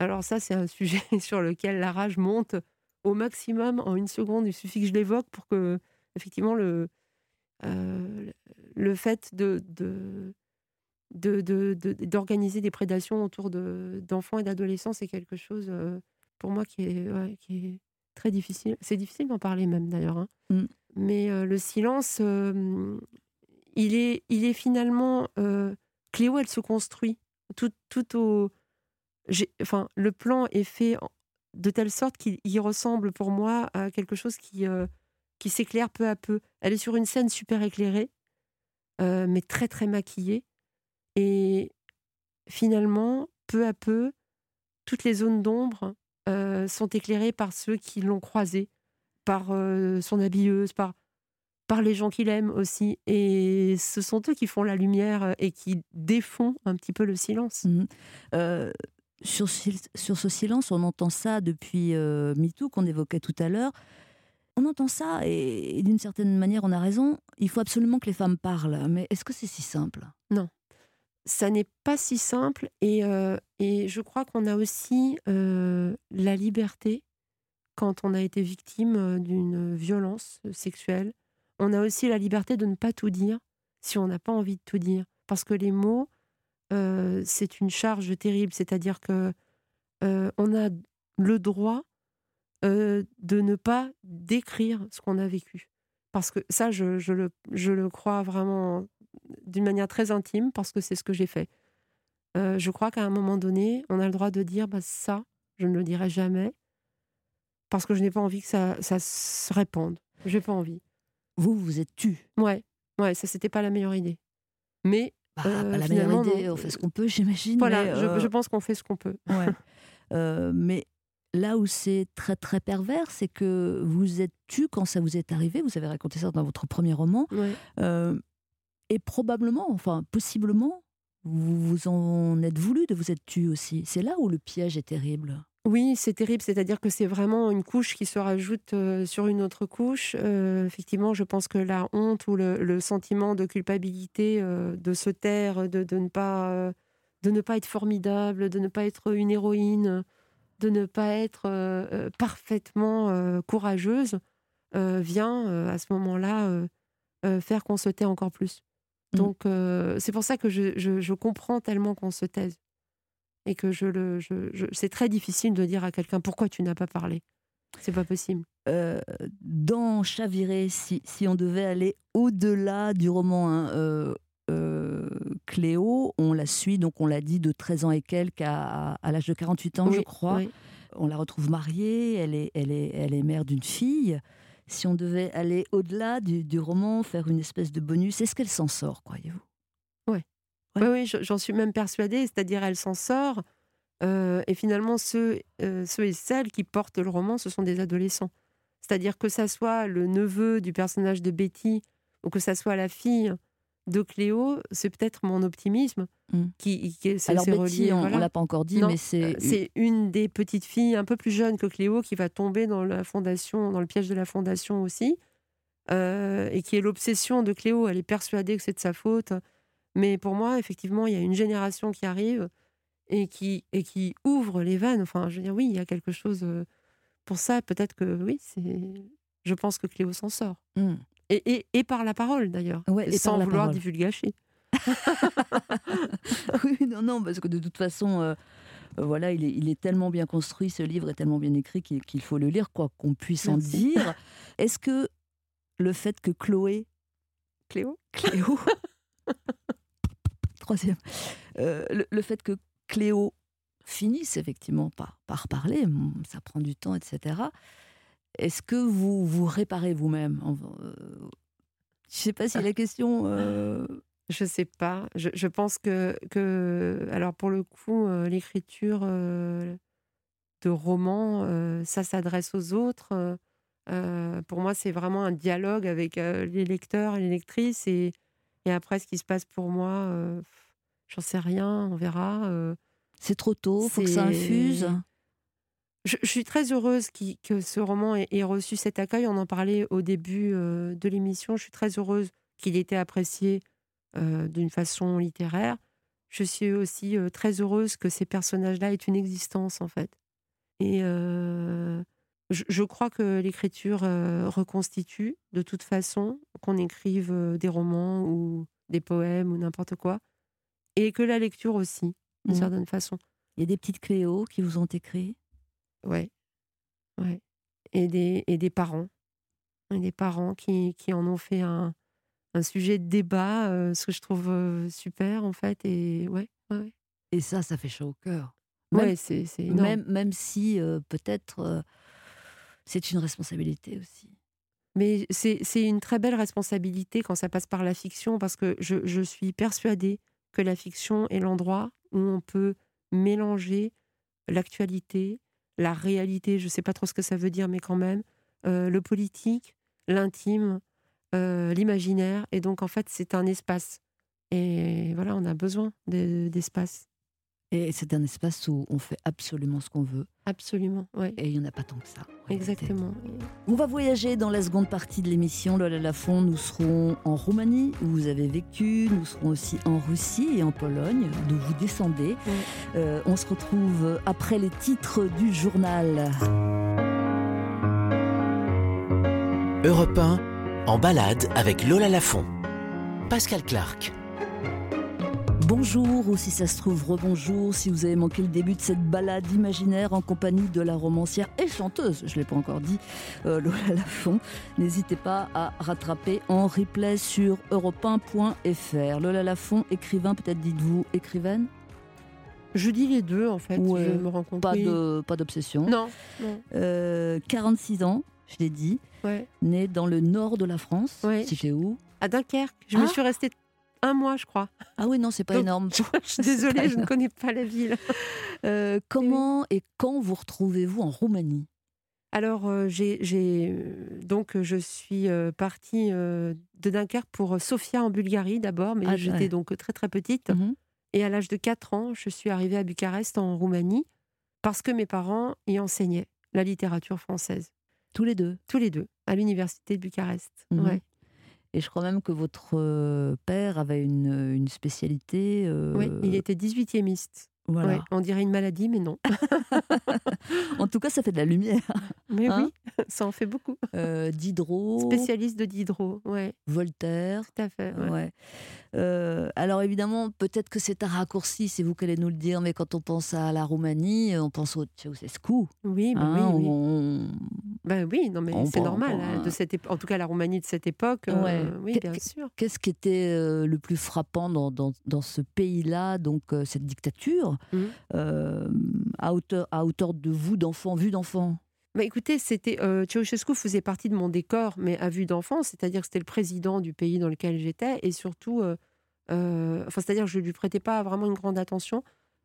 Alors ça, c'est un sujet sur lequel la rage monte au maximum en une seconde. Il suffit que je l'évoque pour que, effectivement, le, le fait de, de, de- de- de- d'organiser des prédations autour de, d'enfants et d'adolescents, c'est quelque chose, pour moi, qui est très difficile. C'est difficile d'en parler même, d'ailleurs. hein. Mm. Mais euh, le silence, euh, il, est, il est finalement... euh, Cléo, elle se construit tout, tout au... Enfin, le plan est fait de telle sorte qu'il il ressemble pour moi à quelque chose qui, euh, qui s'éclaire peu à peu. Elle est sur une scène super éclairée, mais très très maquillée. Et finalement, peu à peu, toutes les zones d'ombre euh, sont éclairées par ceux qui l'ont croisée, par euh, son habilleuse, par, par les gens qu'il aime aussi. Et ce sont eux qui font la lumière et qui défont un petit peu le silence. Euh, sur, sur ce silence, on entend ça depuis euh, MeToo qu'on évoquait tout à l'heure. On entend ça et, et d'une certaine manière, on a raison. Il faut absolument que les femmes parlent. Mais est-ce que c'est si simple? Ça n'est pas si simple et, euh, et je crois qu'on a aussi euh, la liberté quand on a été victime euh, d'une violence sexuelle. On a aussi la liberté de ne pas tout dire si on n'a pas envie de tout dire. Parce que les mots, c'est une charge terrible. C'est-à-dire que on a le droit de ne pas décrire ce qu'on a vécu. Parce que ça, je, je le, je le crois vraiment d'une manière très intime, parce que c'est ce que j'ai fait. Euh, je crois qu'à un moment donné, on a le droit de dire bah, ça, je ne le dirai jamais, parce que je n'ai pas envie que ça, ça se répande. Je n'ai pas envie. vous vous êtes tu. Ouais, ouais, ça c'était pas la meilleure idée. Mais Bah, Euh, pas la meilleure idée, on fait ce qu'on peut, j'imagine. voilà, mais, je, euh, je pense qu'on fait ce qu'on peut. ouais. Mais là où c'est très très pervers, c'est que vous êtes tu quand ça vous est arrivé. Vous avez raconté ça dans votre premier roman. Ouais. Euh, et probablement, enfin possiblement, vous vous en êtes voulu de vous être tu aussi. C'est là où le piège est terrible. Oui, c'est terrible. C'est-à-dire que c'est vraiment une couche qui se rajoute euh, sur une autre couche. Euh, effectivement, je pense que la honte ou le, sentiment de culpabilité, euh, de se taire, de, de ne pas, de ne pas être formidable, de ne pas être une héroïne, de ne pas être parfaitement courageuse, vient à ce moment-là faire qu'on se tait encore plus. Mm. Donc, euh, c'est pour ça que je, je- je comprends tellement qu'on se taise et que je le, je, je- c'est très difficile de dire à quelqu'un pourquoi tu n'as pas parlé? C'est pas possible. Euh, dans Chaviré, si, si on devait aller au-delà du roman, hein, euh, euh, Cléo, on la suit, donc on l'a dit, de 13 ans et quelques à, à l'âge de 48 ans, je crois. oui. On la retrouve mariée, elle est, elle est, elle est mère d'une fille. Si on devait aller au-delà du, du roman, faire une espèce de bonus, est-ce qu'elle s'en sort, croyez-vous? Oui, oui, je- j'en suis même persuadée. C'est-à-dire, elle s'en sort. euh, et finalement, ceux, euh, ceux et celles qui portent le roman, ce sont des adolescents. C'est-à-dire que ça soit le neveu du personnage de Betty ou que ça soit la fille de Cléo, c'est peut-être mon optimisme Mm. qui, qui Alors Betty, relié, on, voilà. l'a pas encore dit, Non, mais c'est Euh, C'est une des petites filles un peu plus jeune que Cléo qui va tomber dans la fondation, dans le piège de la fondation aussi, euh, et qui est l'obsession de Cléo. Elle est persuadée que c'est de sa faute, mais pour moi, effectivement, il y a une génération qui arrive et qui et qui ouvre les vannes. Enfin, je veux dire, oui, il y a quelque chose euh, pour ça. Peut-être que oui, c'est. Je pense que Cléo s'en sort. Mm. Et, et, et par la parole d'ailleurs, Ouais, et sans vouloir divulgacher. oui, non, non, parce que de toute façon, euh, euh, voilà, il est, il est tellement bien construit, ce livre est tellement bien écrit qu'il faut le lire, quoi qu'on puisse en dire. Est-ce que le fait que Chloé, Cléo Cléo, troisième, euh, le, le fait que Cléo finisse effectivement par, par parler, ça prend du temps, etc. Est-ce que vous vous réparez vous-même euh, Je ne sais pas si la question. euh, Je sais pas. Je, je pense que, que. Alors, pour le coup, euh, l'écriture euh, de romans, ça s'adresse aux autres. Pour moi, c'est vraiment un dialogue avec les lecteurs et les lectrices. Et, et après, ce qui se passe pour moi, j'en sais rien, on verra. C'est trop tôt, faut que ça infuse. Je, je suis très heureuse qui- que ce roman ait, ait reçu cet accueil. On en parlait au début euh, de l'émission. Je suis très heureuse qu'il ait été apprécié euh, d'une façon littéraire. Je suis aussi euh, très heureuse que ces personnages-là aient une existence, en fait. Et je, je crois que l'écriture reconstitue, de toute façon, qu'on écrive des romans ou des poèmes ou n'importe quoi. Et que la lecture aussi, d'une Mhm. certaine façon. Il y a des petites Cléo qui vous ont écrit? Ouais. Ouais. Et des, et des parents. Et des parents qui, qui en ont fait un, un sujet de débat, euh, ce que je trouve euh, super, en fait. Et ouais, ouais. Et ça, ça fait chaud au cœur. Même, Ouais, c'est c'est énorme. même, même si euh, peut-être c'est une responsabilité aussi. Mais c'est c'est une très belle responsabilité quand ça passe par la fiction, parce que je, je suis persuadée que la fiction est l'endroit où on peut mélanger l'actualité, la réalité, je ne sais pas trop ce que ça veut dire, mais quand même, euh, le politique, l'intime, euh, l'imaginaire. Et donc, en fait, c'est un espace. Et voilà, on a besoin de- d'espace. Et c'est un espace où on fait absolument ce qu'on veut. Absolument. Et il n'y en a pas tant que ça. Exactement. On va voyager dans la seconde partie de l'émission Lola Lafont. Nous serons en Roumanie, où vous avez vécu. Nous serons aussi en Russie et en Pologne, d'où vous descendez. Euh, on se retrouve après les titres du journal. Europe 1, en balade avec Lola Lafont. Pascal Clark. Bonjour, ou si ça se trouve, rebonjour, si vous avez manqué le début de cette balade imaginaire en compagnie de la romancière et chanteuse, je ne l'ai pas encore dit, euh, Lola Lafont. N'hésitez pas à rattraper en replay sur europe1.fr. Lola Lafont, écrivain, peut-être dites-vous écrivaine? Je dis les deux, en fait. Ouais, je me rends compte. Pas de pas d'obsession. Non, non. Euh, 46 ans, je l'ai dit, Ouais. né dans le nord de la France. Ouais. C'était où? À Dunkerque. Je me Ah. suis restée un mois, je crois. Ah oui, non, c'est pas Donc, énorme. Je suis désolée, je ne connais pas la ville. Euh, comment et quand vous retrouvez-vous en Roumanie? Alors, euh, j'ai, euh, donc, je suis euh, partie euh, de Dunkerque pour Sofia en Bulgarie d'abord, mais Ah, j'étais ouais. donc très très petite. Mhm. Et à l'âge de 4 ans, je suis arrivée à Bucarest en Roumanie parce que mes parents y enseignaient la littérature française. Tous les deux? Tous les deux, à l'université de Bucarest. Mhm. Ouais. Et je crois même que votre euh, père avait une, une spécialité. euh, Oui, il était 18e Voilà. Ouais, on dirait une maladie, mais non. En tout cas, ça fait de la lumière. Mais Hein oui, ça en fait beaucoup. Euh, Diderot, Spécialiste de Diderot, ouais, Voltaire. tout à fait. ouais. Ouais. Euh, alors évidemment, peut-être que c'est un raccourci, c'est vous qui allez nous le dire, mais quand on pense à la Roumanie, on pense au Ceausescu. Oui, bah hein, oui, oui. on- Bah oui, non, mais c'est normal. hein, un- de cette épo- En tout cas, la Roumanie de cette époque, euh, oui, bien sûr. Qu'est-ce qui était euh, le plus frappant dans, dans, dans ce pays-là, donc euh, cette dictature, euh, à, hauteur, à hauteur de vous, d'enfant, vue d'enfant? Bah écoutez, c'était euh, Ceausescu faisait partie de mon décor, mais à vue d'enfant, c'est-à-dire que c'était le président du pays dans lequel j'étais, et surtout, euh, euh, enfin, c'est-à-dire que je lui prêtais pas vraiment une grande attention.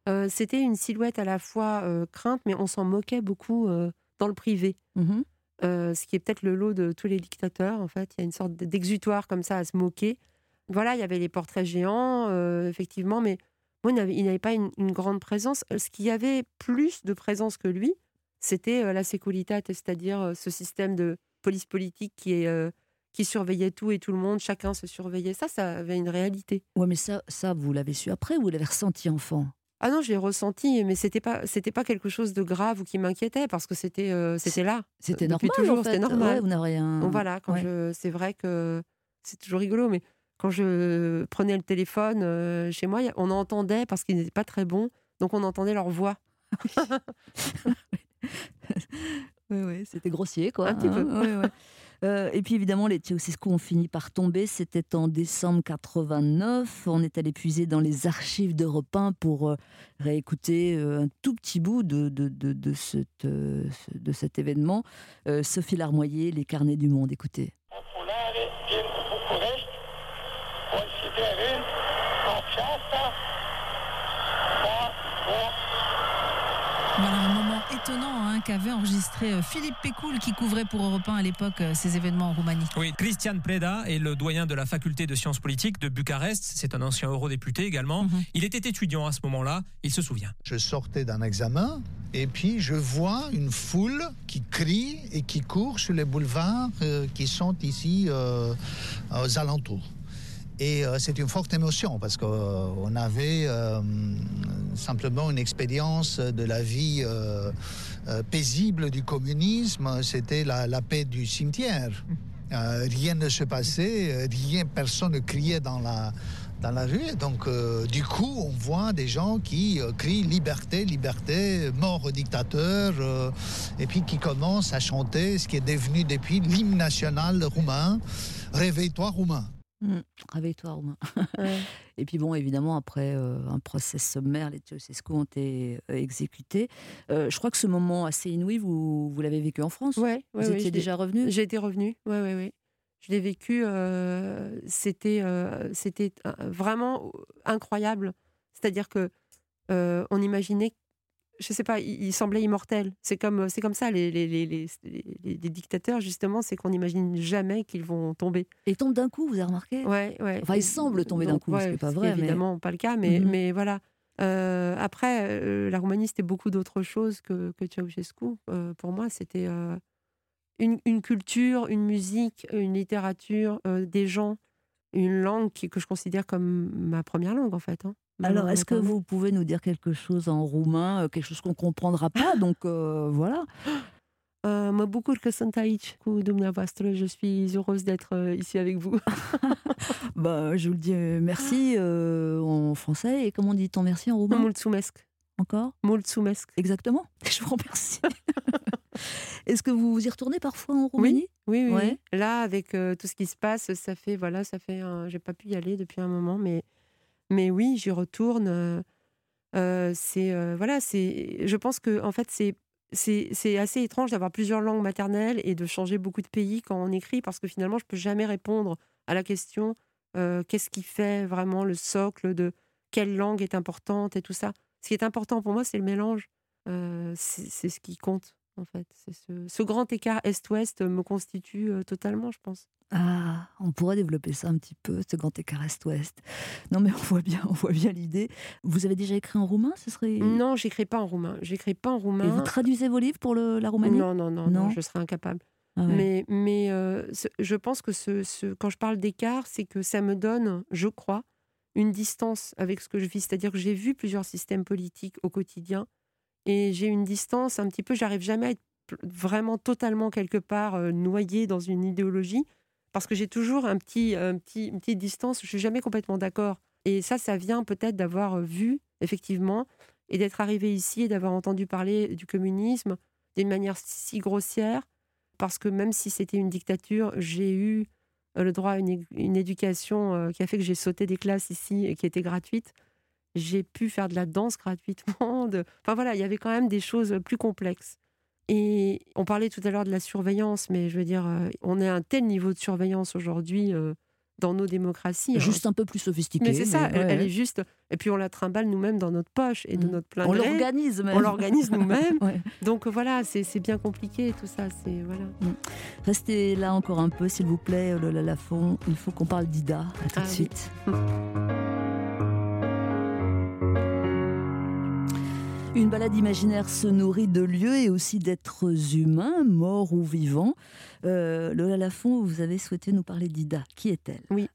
Euh, c'était une silhouette à la fois crainte, mais on s'en moquait beaucoup dans le privé. Euh, ce qui est peut-être le lot de tous les dictateurs, en fait. Il y a une sorte d'exutoire comme ça à se moquer. Voilà, il y avait les portraits géants, effectivement, mais moi, il n'avait- pas une, une grande présence. Ce qui avait plus de présence que lui, c'était la Securitate, c'est-à-dire ce système de police politique qui, est, qui surveillait tout et tout le monde, chacun se surveillait. Ça, ça avait une réalité. Ouais, mais ça, ça vous l'avez su après ou vous l'avez ressenti enfant? Ah non, je l'ai ressenti, mais c'était pas, c'était pas quelque chose de grave ou qui m'inquiétait parce que c'était, euh, c'était là. C'était Depuis normal. toujours, en fait. c'était normal. Ouais, vous n'avez rien. Donc voilà, quand Ouais. je, c'est vrai que c'est toujours rigolo, mais quand je prenais le téléphone euh, chez moi, on entendait parce qu'ils n'étaient pas très bons, donc on entendait leur voix. Oui, oui, c'était grossier, quoi. Un petit peu. Ouais, ouais. Euh, et puis évidemment, les Ceausescu ont fini par tomber. C'était en décembre 89. On est allé puiser dans les archives d'Europe 1 pour euh, réécouter euh, un tout petit bout de, de, de, de cette, euh, ce- de cet événement. Euh, Sophie Larmoyer, Les carnets du monde. Écoutez. Hein, qu'avait enregistré euh, Philippe Pécoul qui couvrait pour Europe 1 à l'époque euh, ces événements en Roumanie. Oui, Christian Preda est le doyen de la faculté de sciences politiques de Bucarest. C'est un ancien eurodéputé également. Il était étudiant à ce moment-là. Il se souvient. Je sortais d'un examen et puis je vois une foule qui crie et qui court sur les boulevards euh, qui sont ici euh, aux alentours. Et euh, c'est une forte émotion parce qu'on avait euh, simplement une expérience de la vie euh, euh, paisible du communisme. C'était la, paix du cimetière. Euh, rien ne se passait, euh, rien, personne ne criait dans la, dans la rue. Donc, euh, du coup, on voit des gens qui euh, crient liberté, liberté, mort au dictateur, euh, et puis qui commencent à chanter ce qui est devenu depuis l'hymne national roumain, Réveille-toi roumain. Hum, Réveille-toi, Romain. Et puis bon, évidemment, après euh, un procès sommaire, les Ceausescu ont été euh, exécutés. Euh, je crois que ce moment assez inouï, vous, vous l'avez vécu en France? Ouais, Vous ouais, ouais, étiez déjà revenu? J'ai été revenue, ouais, ouais, ouais. Je l'ai vécu, euh, c'était c'était vraiment incroyable. C'est-à-dire que on imaginait, je sais pas, il, il semblait immortel. C'est comme c'est comme ça les les, les, les, dictateurs justement, c'est qu'on n'imagine jamais qu'ils vont tomber. Et ils tombent d'un coup, vous avez remarqué? Ouais, ouais. Enfin, ils semblent tomber d'un coup, ce ouais, qui n'est pas ce vrai. mais- évidemment pas le cas, mais, Mhm. mais voilà. Euh, après, euh, la Roumanie, c'était beaucoup d'autres choses que, que Ceausescu. Euh, pour moi, c'était euh, une, une culture, une musique, une littérature, euh, des gens, une langue qui- que je considère comme ma première langue, en fait. hein. Alors, est-ce que vous pouvez nous dire quelque chose en roumain, euh, quelque chose qu'on ne comprendra pas Donc euh, voilà. Euh, mă bucur că sunt aici cu dumneavoastră. Je suis heureuse d'être euh, ici avec vous. Bah, je vous le dis merci euh, en français. Et comment dit-on merci en roumain? Mulțumesc. Encore? Mulțumesc. Exactement. Je vous remercie. Est-ce que vous y retournez parfois en Roumanie? Oui, oui, oui. Ouais. Là, avec euh, tout ce qui se passe, ça fait voilà, ça fait. un- J'ai pas pu y aller depuis un moment, mais mais oui, j'y retourne. c'est voilà, c'est. Je pense que en fait, c'est c'est assez étrange d'avoir plusieurs langues maternelles et de changer beaucoup de pays quand on écrit, parce que finalement, je peux jamais répondre à la question qu'est-ce qui fait vraiment le socle de quelle langue est importante et tout ça. Ce qui est important pour moi, c'est le mélange. C'est ce qui compte, en fait. C'est ce, ce grand écart Est-Ouest me constitue euh, totalement, je pense. Ah, on pourrait développer ça un petit peu, ce grand écart Est-Ouest. Non, mais on voit bien, on voit bien l'idée. Vous avez déjà écrit en roumain Ce serait. Non, j'écris pas en roumain. J'écris pas en roumain. Et vous traduisez vos livres pour le- la Roumanie? Non, non, non, non, je serais incapable. Ah ouais. Mais, mais euh, ce- je pense que ce, ce- quand je parle d'écart, c'est que ça me donne, je crois, une distance avec ce que je vis. C'est-à-dire que j'ai vu plusieurs systèmes politiques au quotidien et j'ai une distance un petit peu, j'arrive jamais à être vraiment totalement quelque part euh, noyée dans une idéologie parce que j'ai toujours un petit, un petit, une petite distance, je suis jamais complètement d'accord. Et ça, ça vient peut-être d'avoir euh, vu, effectivement, et d'être arrivé ici et d'avoir entendu parler du communisme d'une manière si grossière, parce que même si c'était une dictature, j'ai eu euh, le droit à une, une éducation euh, qui a fait que j'ai sauté des classes ici et qui était gratuite. J'ai pu faire de la danse gratuitement. de- Enfin voilà, il y avait quand même des choses plus complexes. Et on parlait tout à l'heure de la surveillance, mais je veux dire, euh, on est à un tel niveau de surveillance aujourd'hui euh, dans nos démocraties. hein. Juste un peu plus sophistiqué. Mais c'est ça, mais elle, ouais, elle ouais. est juste. Et puis on la trimballe nous-mêmes dans notre poche et de notre plein On l'organise même. On l'organise nous-mêmes. Ouais. Donc voilà, c'est bien compliqué tout ça. C'est voilà. Restez là encore un peu, s'il vous plaît, Lola Lafont. Il faut qu'on parle d'Ida. À tout Ah de oui. Une balade imaginaire se nourrit de lieux et aussi d'êtres humains, morts ou vivants. Euh, Lola Lafont, vous avez souhaité nous parler d'Ida. Qui est-elle? Oui.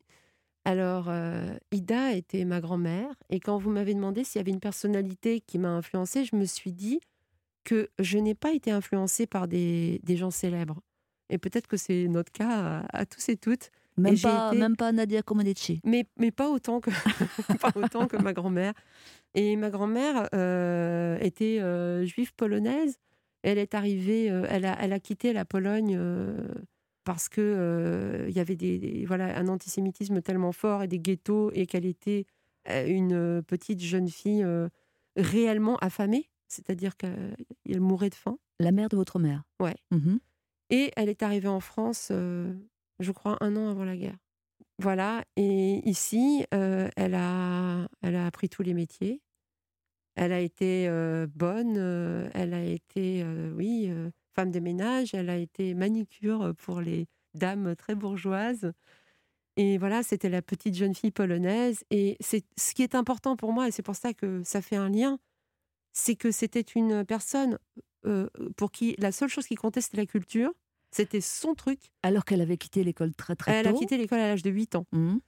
Alors, euh, Ida était ma grand-mère. Et quand vous m'avez demandé s'il y avait une personnalité qui m'a influencée, je me suis dit que je n'ai pas été influencée par des, gens célèbres. Et peut-être que c'est notre cas à tous et toutes. Même pas, été- même pas Nadia Comaneci. mais, mais pas autant que, pas autant que ma grand-mère. Et ma grand-mère euh, était euh, juive polonaise. Elle est arrivée, euh, elle, a, elle a quitté la Pologne parce que il y avait des, des- voilà, un antisémitisme tellement fort et des ghettos et qu'elle était une petite jeune fille réellement affamée, c'est-à-dire qu'elle mourait de faim. La mère de votre mère Ouais. Mhm. Et elle est arrivée en France, je crois, un an avant la guerre. Voilà. Et ici, euh, elle, a, elle a appris tous les métiers. Elle a été euh, bonne. euh, elle a été, oui, femme de ménage. Elle a été manicure pour les dames très bourgeoises. Et voilà, c'était la petite jeune fille polonaise. Et c'est ce qui est important pour moi, et c'est pour ça que ça fait un lien, c'est que c'était une personne pour qui la seule chose qui comptait, c'était la culture. C'était son truc. Alors qu'elle avait quitté l'école très très Elle tôt. a quitté l'école à l'âge de 8 ans. Mhm.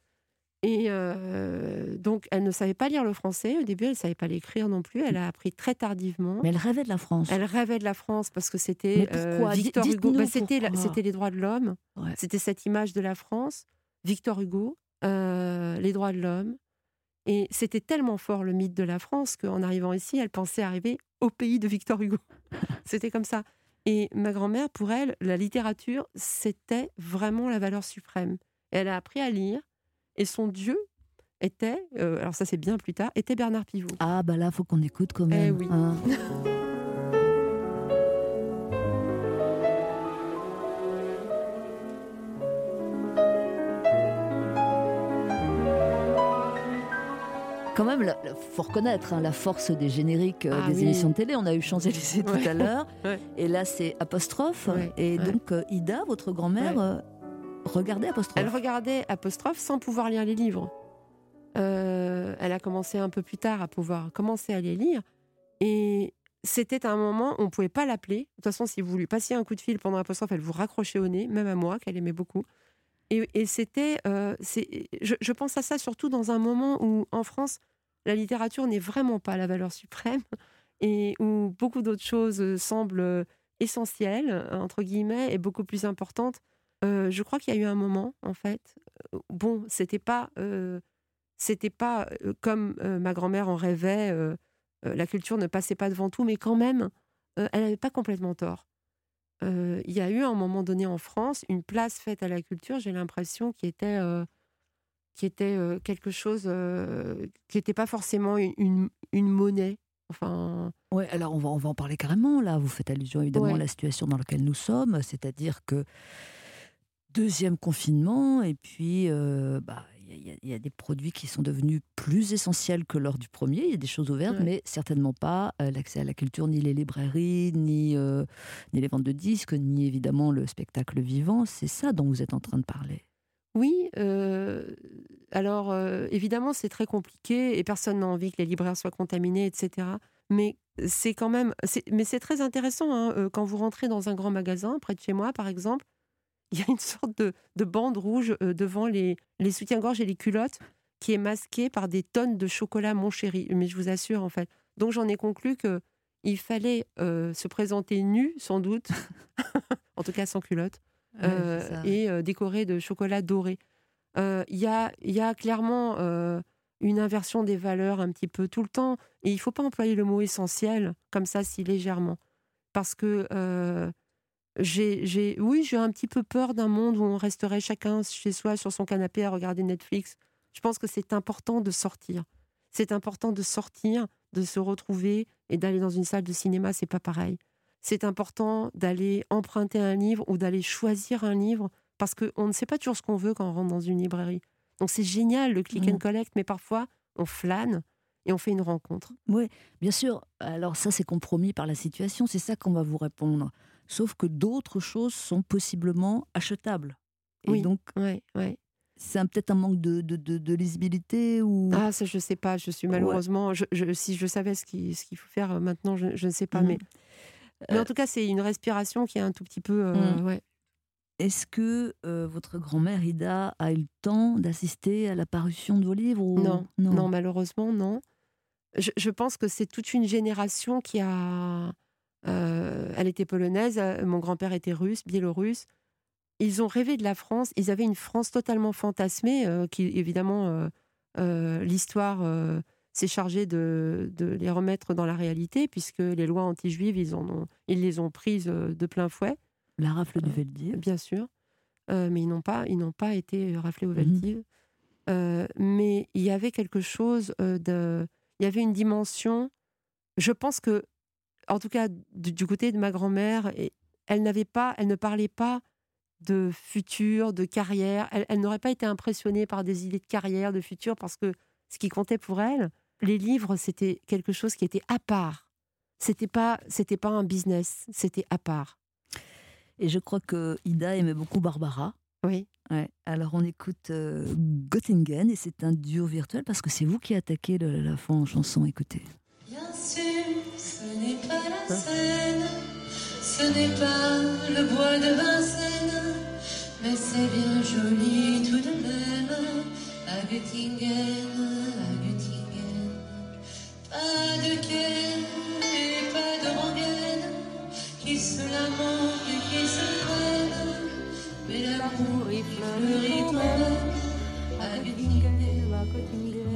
Et euh, donc, elle ne savait pas lire le français. Au début, elle ne savait pas l'écrire non plus. Elle a appris très tardivement. Mais elle rêvait de la France. Elle rêvait de la France parce que c'était euh, Victor Hugo. Bah, c'était, les droits de l'homme. Ouais. C'était cette image de la France. Victor Hugo, euh, les droits de l'homme. Et c'était tellement fort le mythe de la France qu'en arrivant ici, elle pensait arriver au pays de Victor Hugo. c'était comme ça. Et ma grand-mère, pour elle, la littérature, c'était vraiment la valeur suprême. Elle a appris à lire. Et son dieu était, euh, alors ça c'est bien plus tard, était Bernard Pivot. Ah bah là, faut qu'on écoute quand Eh même. oui. hein. Quand même, il faut reconnaître hein, la force des génériques euh, Ah des oui. émissions de télé. On a eu Champs-Élysées tout Ouais. à l'heure. Ouais. Et là, c'est apostrophe. Ouais, Et donc, euh, Ida, votre grand-mère, euh, regardait apostrophe. Elle regardait apostrophe sans pouvoir lire les livres. Elle a commencé un peu plus tard à pouvoir commencer à les lire. Et c'était un moment où on ne pouvait pas l'appeler. De toute façon, si vous lui passiez un coup de fil pendant apostrophe, elle vous raccrochait au nez, même à moi, qu'elle aimait beaucoup. Et, c'était. euh, je, pense à ça surtout dans un moment où, en France, la littérature n'est vraiment pas la valeur suprême et où beaucoup d'autres choses euh, semblent euh, essentielles, entre guillemets, et beaucoup plus importantes. Je crois qu'il y a eu un moment, en fait. Bon, c'était pas, c'était pas comme ma grand-mère en rêvait. la culture ne passait pas devant tout, mais quand même, elle n'avait pas complètement tort. Euh, Il y a eu à un moment donné en France une place faite à la culture. J'ai l'impression qui était, euh, qui était euh, quelque chose qui n'était pas forcément une, une- une monnaie Enfin, Ouais, alors on va, on va en parler carrément là. Vous faites allusion évidemment Ouais. à la situation dans laquelle nous sommes, c'est-à-dire que deuxième confinement et puis bah, y a- il y, a- des produits qui sont devenus plus essentiels que lors du premier. Il y a des choses ouvertes, Ouais. mais certainement pas euh, l'accès à la culture, ni les librairies, ni, euh, ni les ventes de disques, ni évidemment le spectacle vivant. C'est ça dont vous êtes en train de parler. Oui, euh, alors évidemment c'est très compliqué et personne n'a envie que les libraires soient contaminés, etc. Mais c'est quand même, mais c'est très intéressant hein, quand vous rentrez dans un grand magasin près de chez moi, par exemple, il y a une sorte de, de bande rouge euh, devant les, les soutiens-gorge et les culottes qui est masquée par des tonnes de chocolat mon chéri. Mais je vous assure en fait. Donc j'en ai conclu que il fallait euh, se présenter nu sans doute, en tout cas sans culotte Ouais, euh, et euh, décoré de chocolat doré. Il y, a, y a clairement une inversion des valeurs un petit peu tout le temps. Et il ne faut pas employer le mot essentiel comme ça si légèrement. Parce que j'ai, j'ai- oui, j'ai un petit peu peur d'un monde où on resterait chacun chez soi sur son canapé à regarder Netflix. Je pense que c'est important de sortir. C'est important de sortir, de se retrouver et d'aller dans une salle de cinéma, c'est pas pareil. C'est important d'aller emprunter un livre ou d'aller choisir un livre parce qu'on ne sait pas toujours ce qu'on veut quand on rentre dans une librairie. Donc c'est génial le click and collect, mais parfois on flâne et on fait une rencontre. Oui, bien sûr. Alors ça, c'est compromis par la situation. C'est ça qu'on va vous répondre. Sauf que d'autres choses sont possiblement achetables. Et Oui, donc, ouais, ouais. c'est peut-être un manque de, de, de- de lisibilité ou... Ah, ça, je sais pas. Je suis Ouais. malheureusement. je- je- si je savais ce qu'il ce qu'il faut faire euh, maintenant, je, je ne sais pas. Mhm. Mais, mais Euh, en tout cas, c'est une respiration qui est un tout petit peu. euh, ouais. Est-ce que euh, votre grand-mère Ida a eu le temps d'assister à la parution de vos livres ou... Non, non, malheureusement, non. Je, je pense que c'est toute une génération qui a. euh, elle était polonaise, euh, mon grand-père était russe, biélorusse. Ils ont rêvé de la France. Ils avaient une France totalement fantasmée, euh, qui évidemment, euh, l'histoire s'est chargée de, de les remettre dans la réalité, puisque les lois anti-juives, ils, en ont, ils les ont prises de plein fouet. La rafle du Veldiv. Bien sûr. Mais ils n'ont pas, ils n'ont pas été raflés au Mhm. Veldiv. Mais il y avait quelque chose de. Il y avait une dimension. Je pense que, en tout cas, du, du côté de ma grand-mère, elle n'avait pas, elle ne parlait pas de futur, de carrière. Elle, elle n'aurait pas été impressionnée par des idées de carrière, de futur, parce que ce qui comptait pour elle, les livres, c'était quelque chose qui était à part. C'était pas, c'était pas un business, c'était à part. Et je crois que Ida aimait beaucoup Barbara. Oui. Ouais. Alors on écoute euh, Göttingen et c'est un duo virtuel parce que c'est vous qui attaquez le, la fin en chanson. Écoutez. Bien sûr, ce n'est pas la Seine, ce n'est pas le bois de Vincennes, mais c'est bien joli tout de même à Göttingen, à Göttingen. Pas de quai et pas de rengaine qui se lamentent et qui se prennent, mais l'amour y fleurit quand même à Göttingen, à Göttingen.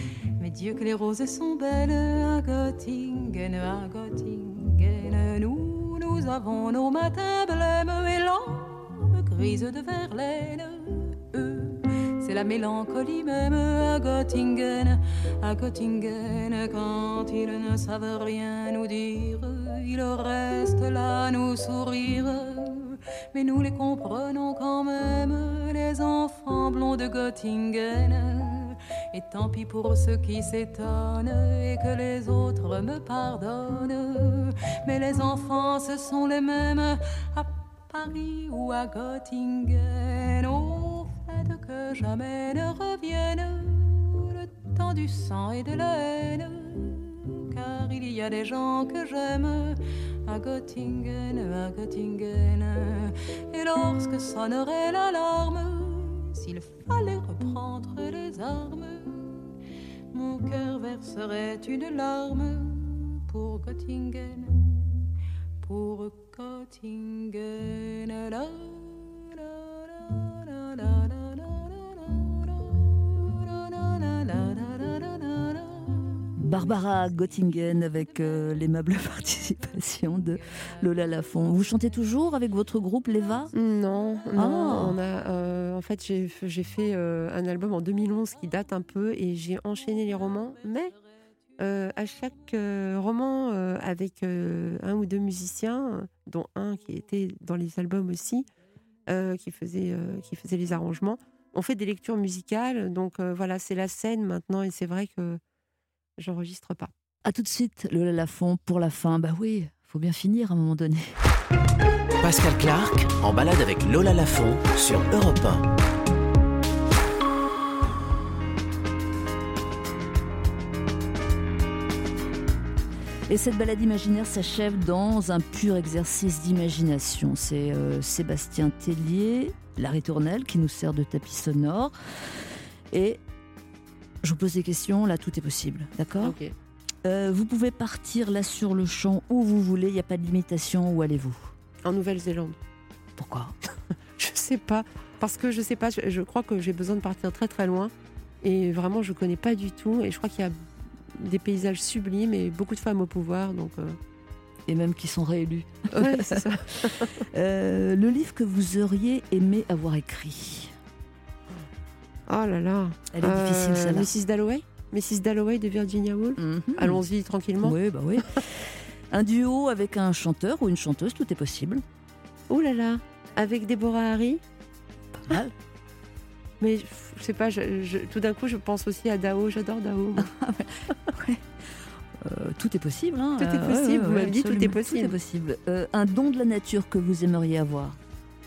Mais Dieu que les roses sont belles à Göttingen, à Göttingen. Nous, nous avons nos matins blêmes et l'âme grise de Verlaine. Eux, c'est la mélancolie même à Göttingen, à Göttingen. Quand ils ne savent rien nous dire, ils restent là nous sourire. Mais nous les comprenons quand même, les enfants blonds de Göttingen. Et tant pis pour ceux qui s'étonnent et que les autres me pardonnent. Mais les enfants, ce sont les mêmes à Paris ou à Göttingen. Au fait que jamais ne revienne le temps du sang et de la haine. Car il y a des gens que j'aime à Göttingen, à Göttingen. Et lorsque sonnerait l'alarme, s'il fallait reprendre les armes, mon cœur verserait une larme pour Göttingen, pour Göttingen. Barbara Göttingen avec euh, l'aimable participation de Lola Lafont. Vous chantez toujours avec votre groupe Leva? Non, non. Ah. On a, euh, en fait, j'ai fait euh, un album en 2011 qui date un peu et j'ai enchaîné les romans. Mais à chaque roman, avec un ou deux musiciens, dont un qui était dans les albums aussi, qui, faisait, qui faisait les arrangements, on fait des lectures musicales. Donc voilà, c'est la scène maintenant et c'est vrai que j'enregistre pas. À tout de suite, Lola Lafont, pour la fin. Bah oui, faut bien finir à un moment donné. Pascal Clark en balade avec Lola Lafont sur Europe 1. Et cette balade imaginaire s'achève dans un pur exercice d'imagination. C'est euh, Sébastien Tellier, la ritournelle, qui nous sert de tapis sonore. Et je vous pose des questions, là tout est possible, d'accord. Euh, Vous pouvez partir là sur le champ où vous voulez, il n'y a pas de limitation, où allez-vous? En Nouvelle-Zélande. Pourquoi? Je sais pas. Parce que je sais pas, je, je crois que j'ai besoin de partir très très loin. Et vraiment, je connais pas du tout. Et je crois qu'il y a des paysages sublimes et beaucoup de femmes au pouvoir. Donc, euh, Et même qui sont réélus. ouais, ça. Euh, le livre que vous auriez aimé avoir écrit? Oh là là. Elle est difficile, celle-là. Mrs. Dalloway? Mrs. Dalloway de Virginia Woolf? Allons-y tranquillement. Oui, bah oui. un duo avec un chanteur ou une chanteuse, tout est possible. Oh là là. Avec Deborah Harry? Pas mal. Mais je sais pas, je- je- tout d'un coup, je pense aussi à Dao. J'adore Dao. Euh, tout est possible. hein. Tout est Euh, possible, vous m'avez dit, tout est possible. Tout est possible. Euh, un don de la nature que vous aimeriez avoir.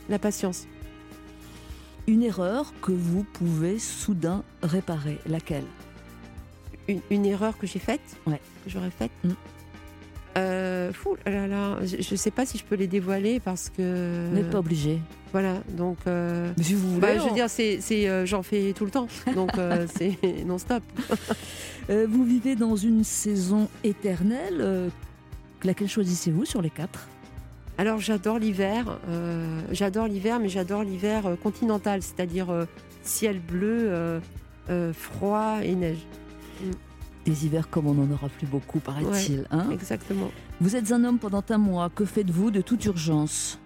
La patience. Une erreur que vous pouvez soudain réparer. Laquelle? Une, une erreur que j'ai faite? Ouais. Que j'aurais faite Mm. Euh, fou là là, je, je sais pas si je peux les dévoiler parce que. Vous n'êtes pas obligé. Voilà, donc. euh, Mais si vous bah, voulez, je veux on- dire, c'est, c'est, euh, j'en fais tout le temps, donc euh, c'est non-stop. Euh, vous vivez dans une saison éternelle. laquelle choisissez-vous sur les quatre? Alors j'adore l'hiver, euh, j'adore l'hiver, mais j'adore l'hiver euh, continental, c'est-à-dire euh, ciel bleu, froid et neige. Des hivers comme on n'en aura plus beaucoup, paraît-il. Ouais, hein? Exactement. vous êtes un homme pendant un mois. Que faites-vous de toute urgence?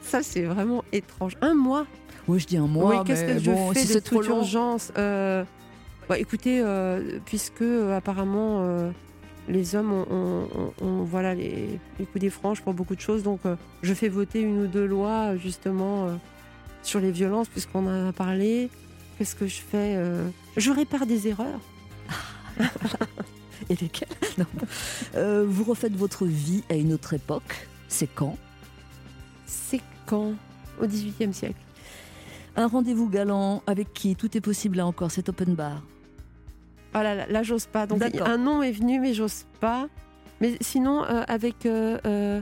Ça c'est vraiment étrange. Un mois? Oui, je dis un mois. oui, qu'est-ce que je bon, fais si de toute urgence? Bah, Écoutez, puisque apparemment les hommes ont, ont- ont- ont, voilà, les, les coups des franges pour beaucoup de choses, donc euh, je fais voter une ou deux lois euh, justement euh, sur les violences, puisqu'on en a parlé. Qu'est-ce que je fais euh, Je répare des erreurs. Et lesquels Non. Vous refaites votre vie à une autre époque. C'est quand? C'est quand? Au XVIIIe siècle. Un rendez-vous galant avec qui? Tout est possible là encore, c'est open bar. Ah là, là, là, j'ose pas. Donc un nom est venu, mais j'ose pas. Mais sinon, euh, avec euh, euh,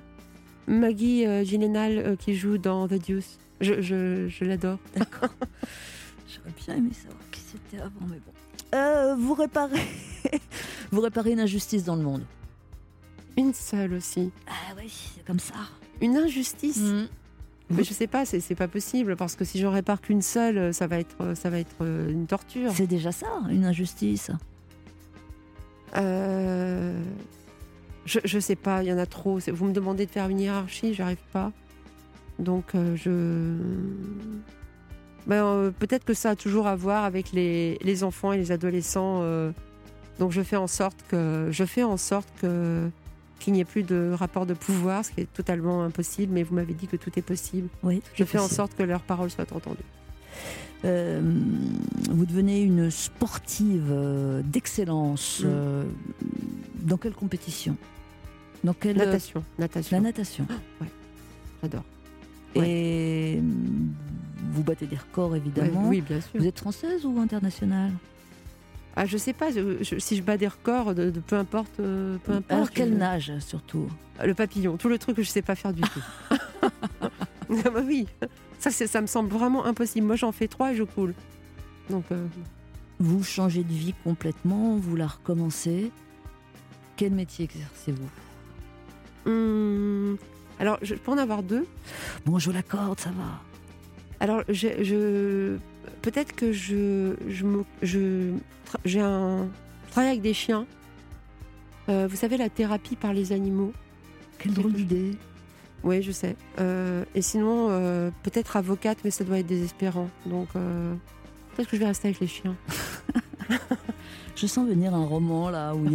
Maggie Gyllenhaal qui joue dans The Deuce, je, je, je l'adore. D'accord. J'aurais bien aimé savoir qui c'était avant, mais bon. Vous réparez, vous réparez une injustice dans le monde. Une seule aussi. Ah oui, c'est comme ça. Une injustice? Mm. Mais je sais pas, c'est pas possible parce que si j'en répare qu'une seule, ça va être, ça va être euh, une torture. C'est déjà ça, une injustice. Euh, je, je sais pas, il y en a trop. Vous me demandez de faire une hiérarchie, j'arrive pas. Donc euh, je. Ben, euh, Peut-être que ça a toujours à voir avec les, les enfants et les adolescents. donc je fais en sorte que je fais en sorte que qu'il n'y ait plus de rapport de pouvoir, ce qui est totalement impossible. Mais vous m'avez dit que tout est possible. Oui, Je fais en sorte que leurs paroles soient entendues. Euh, vous devenez une sportive euh, d'excellence. Mm. euh, dans quelle compétition? Dans quelle Natation, natation. La natation. Ouais, j'adore. Et vous battez des records évidemment. Ouais, oui, bien sûr. Vous êtes française ou internationale? Ah, je sais pas, je- si je bats des records, de, de- peu importe. euh, peu importe Alors quelle nage surtout Le papillon, tout le truc que je sais pas faire du tout. ah bah oui, ça, ça me semble vraiment impossible. Moi, j'en fais trois et je coule. Donc, euh, Vous changez de vie complètement, vous la recommencez. Quel métier exercez-vous? Hum, alors, je peux en avoir deux? Bon, je l'accorde, ça va. Alors, je, je- peut-être que je, j'ai un je travaille avec des chiens. Euh, vous savez, la thérapie par les animaux. Quelle drôle d'idée. Oui, je sais. Euh, et sinon, euh, peut-être avocate, mais ça doit être désespérant. Donc, peut-être que je vais rester avec les chiens. Je sens venir un roman là où il y